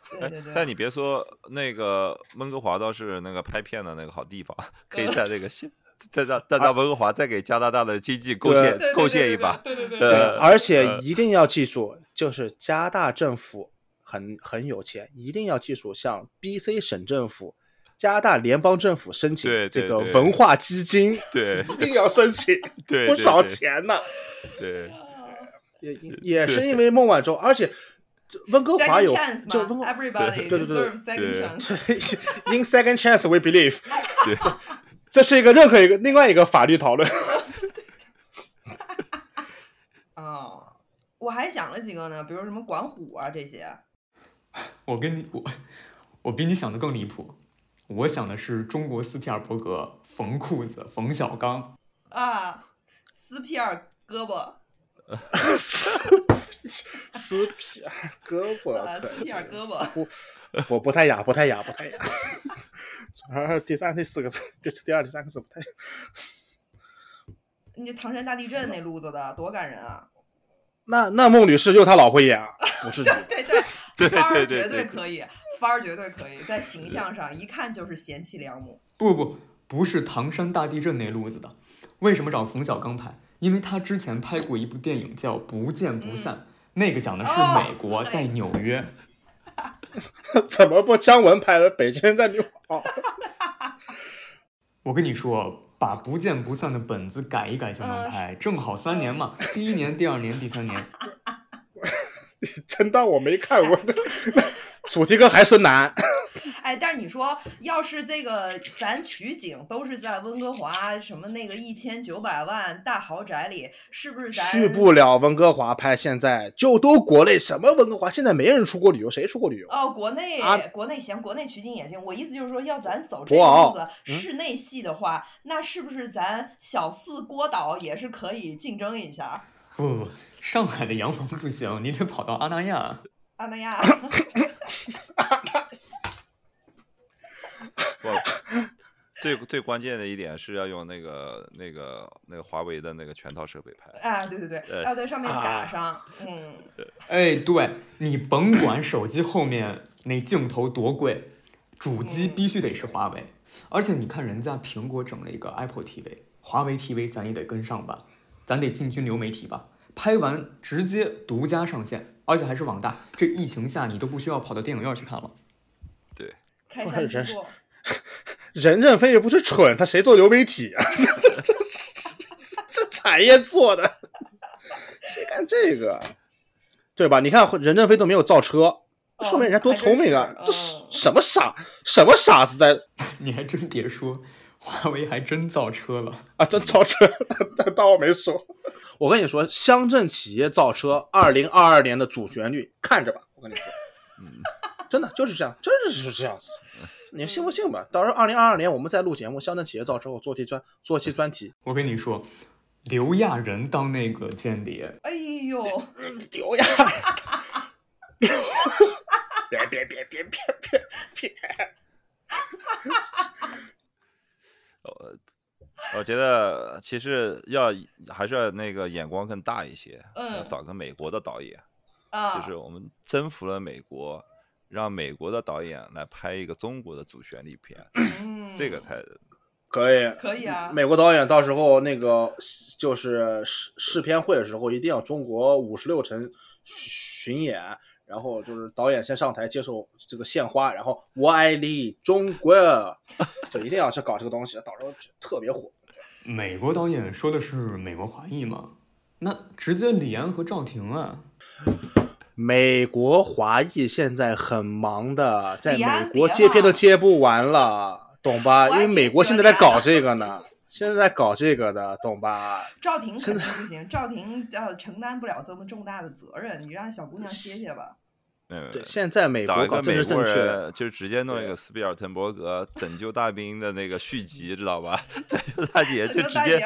但你别说那个温哥华倒是那个拍片的那个好地方，可以在这个县。再让再让温哥华再给加拿大的经济贡献贡献一把，对对对，呃，而且一定要记住，就是加拿大政府很很有钱，一定要记住，向 BC 省政府、加拿大联邦政府申请这个文化基金，对，一定要申请，对，不少钱呢，对，也也是因为孟晚舟，而且温哥华有就温哥，everybody 对对对，in second chance we believe，对。这是一个任何一个另外一个法律讨论。我还想了几个呢，比如什么管虎啊这些。我跟你我我比你想的更离谱，我想的是中国斯皮尔伯格缝裤子冯小刚啊，斯皮尔胳膊，斯皮尔胳膊，斯皮尔胳膊，不不不太雅，不太雅，不太雅。主要是第三、第四个字，第第二、第三个字不太。你这唐山大地震那路子的多感人啊！那那孟女士就他老婆演，不是？对对 对，范儿绝对可以，范儿绝对可以，在形象上一看就是贤妻良母。不不不，不是唐山大地震那路子的。为什么找冯小刚拍？因为他之前拍过一部电影叫《不见不散》，那个讲的是美国在纽约。怎么不姜文拍的《北京人在纽约 》？我跟你说，把《不见不散》的本子改一改就能拍，正好三年嘛，第一年、第二年、第三年。真当我没看过？主题歌还是难。哎，但是你说，要是这个咱取景都是在温哥华什么那个一千九百万大豪宅里，是不是咱？去不了温哥华拍，现在就都国内什么温哥华，现在没人出国旅游，谁出国旅游？哦，国内国内行，国内取景也行。我意思就是说，要咱走这个路子，室内戏的话，那是不是咱小四郭导也是可以竞争一下？不不不，上海的洋房不行，你得跑到阿那亚。阿那亚。不，最最关键的一点是要用那个那个那个华为的那个全套设备拍。啊，对对对，要在上面打上，嗯。哎，对你甭管手机后面那镜头多贵，主机必须得是华为。而且你看人家苹果整了一个 Apple TV，华为 TV 咱也得跟上吧，咱得进军流媒体吧。拍完直接独家上线，而且还是网大。这疫情下你都不需要跑到电影院去看了。对，开山之作。任正非也不是蠢，他谁做流媒体啊？这这这这产业做的，谁干这个？对吧？你看任正非都没有造车，说明人家多聪明啊！这什么傻什么傻子在？你还真别说，华为还真造车了啊！真造车，当我没说。我跟你说，乡镇企业造车，二零二二年的主旋律，看着吧。我跟你说，嗯，真的就是这样，真的是这样子。你信不信吧？到时候二零二二年我们再录节目，乡镇企业造车，我做题专做期专题。我跟你说，刘亚仁当那个间谍。哎呦，刘亚，别别别别别别别！我我觉得其实要还是要那个眼光更大一些，嗯，找个美国的导演，啊，就是我们征服了美国。让美国的导演来拍一个中国的主旋律片，嗯这个才可以。可以啊！美国导演到时候那个就是试试片会的时候，一定要中国五十六城巡演，然后就是导演先上台接受这个献花，然后我爱你中国，就一定要去搞这个东西，到时候特别火。美国导演说的是美国华裔吗？那直接李安和赵婷啊。美国华裔现在很忙的，在美国接片都接不完了，懂吧？因为美国现在在搞这个呢，现在在搞这个的，懂吧？赵婷肯定不行，赵婷呃承担不了这么重大的责任，你让小姑娘歇歇吧。对，现在美国搞政治正确，就直接弄一个斯皮尔滕伯格 拯救大兵的那个续集，知道吧？拯救大姐就直接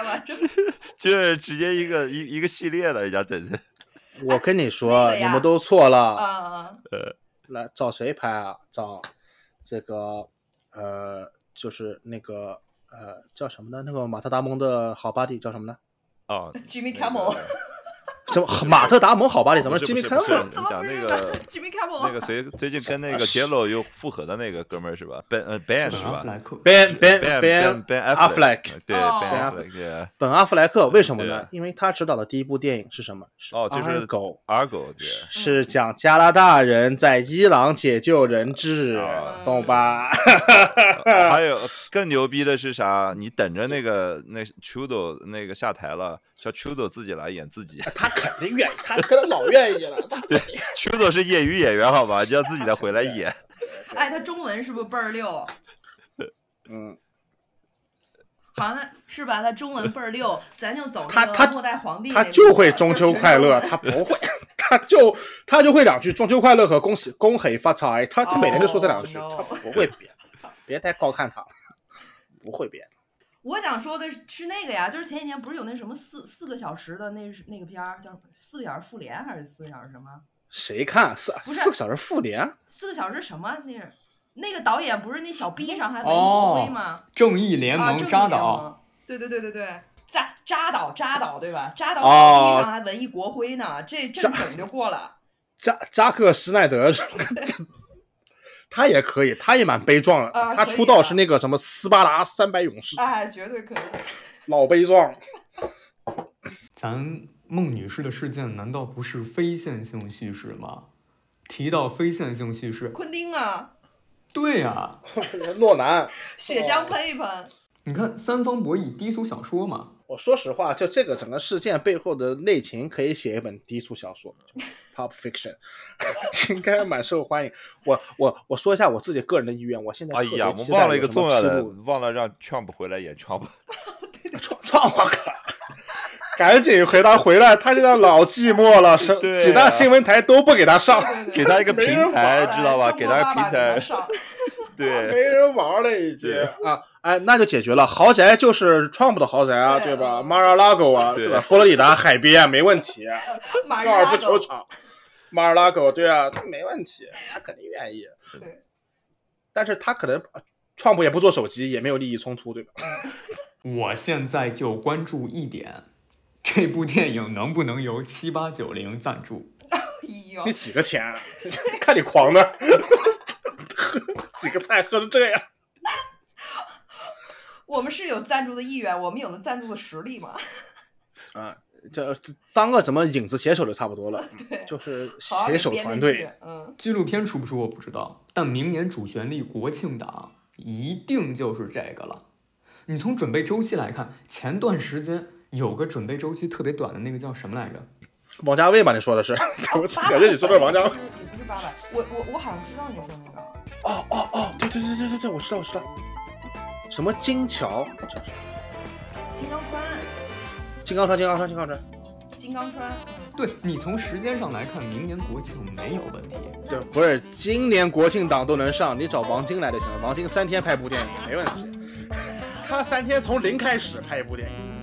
就是直接一个一一个系列的，人家整成。我跟你说，你们都错了。啊，来找谁拍啊？找这个呃，就是那个呃，叫什么呢？那个马特·达蒙的好 buddy 叫什么呢？哦 Jimmy Kimmel 个怎么马特·达蒙好 buddy 怎么不是是 Jimmy 不是不是 Kimmel？你讲那个 Jimmy Kimmel 那个谁最近跟那个杰洛又复合的那个哥们儿是吧？Ben 呃 Ben 是吧，Ben Ben Ben Ben Ben 阿弗莱克，对哦 Ben，Ben Affleck 对本阿弗莱克为什么呢？因为他执导的第一部电影是什么？是哦，就是狗，Argo 对。是讲加拿大人在伊朗解救人质啊，懂吧？还有更牛逼的是啥？你等着那个那 Chudo 那个下台了，叫 Chudo 自己来演自己。他肯定愿意，他可能老愿意了。对 Chudo 是业余演员好吧？就要自己来回来演。哎，他中文是不是倍儿溜？嗯，好像他是吧？他中文倍儿溜，咱就走他他那个末代皇帝他就会中秋快乐，他不会，他就他就会两句中秋快乐和恭喜恭喜发财，他他每天就说这两句，Oh, 他不会别，别太高看他了，不会别。我想说的是是那个呀，就是前几年不是有那什么四四个小时的那是那个片儿，叫什么四个小时复联还是四个小时什么？谁看四不是四个小时复联？四个小时什么？那是那个导演不是那小逼上还文艺哦国徽吗？正义联啊，盟正义联扎导，盟。对对对对对，扎扎导扎导对吧？扎导哦小逼上还文艺国徽呢，这正扎整就过了。扎扎克施耐德是吧 他也可以，他也蛮悲壮的。啊他出道啊是那个什么斯巴达三百勇士，哎，绝对可以。老悲壮。咱孟女士的事件难道不是非线性叙事吗？提到非线性叙事，昆汀啊，对呀、诺兰，血浆喷一喷。你看三方博弈低俗小说嘛，我说实话，就这个整个事件背后的内情，可以写一本低俗小说，Pop Fiction，应该蛮受欢迎。我我我说一下我自己个人的意愿，我现在哎呀，我们忘了一个重要的，忘了让 Trump 回来演 Trump。创创我靠！赶紧回他回来，他现在老寂寞了，是啊几大新闻台都不给他上，对对给他一个平台，知道吧？给他个平台，对。没人玩了已经啊！哎，那就解决了，豪宅就是 Trump 的豪宅啊，对对吧？Mar-a-Lago 啊，对对吧？佛罗里达海边没问题，高尔夫球场，马尔拉狗，对啊，他没问题，他肯定愿意。对，但是他可能创普也不做手机，也没有利益冲突，对吧？我现在就关注一点，这部电影能不能由七八九零赞助？你，几个钱啊？看你狂的，几个菜喝成这样。我们是有赞助的意愿，我们有了赞助的实力嘛？啊，这这当个什么影子写手就差不多了，对，就是写手团队。嗯，纪录片出不出我不知道，但明年主旋律国庆档一定就是这个了。你从准备周期来看，前段时间有个准备周期特别短的那个叫什么来着？王家卫吧？你说的是？我感觉你说的是王家卫。也不是八百，我我我好像知道你说那个。哦哦哦，对对对对对对，我知道我知道。什么金桥？金刚川，金刚川，金刚川，金刚川。金刚川，嗯对你从时间上来看，明年国庆没有问题。对，不是今年国庆档都能上，你找王晶来就行了。王晶三天拍部电影没问题，他三天从零开始拍一部电影。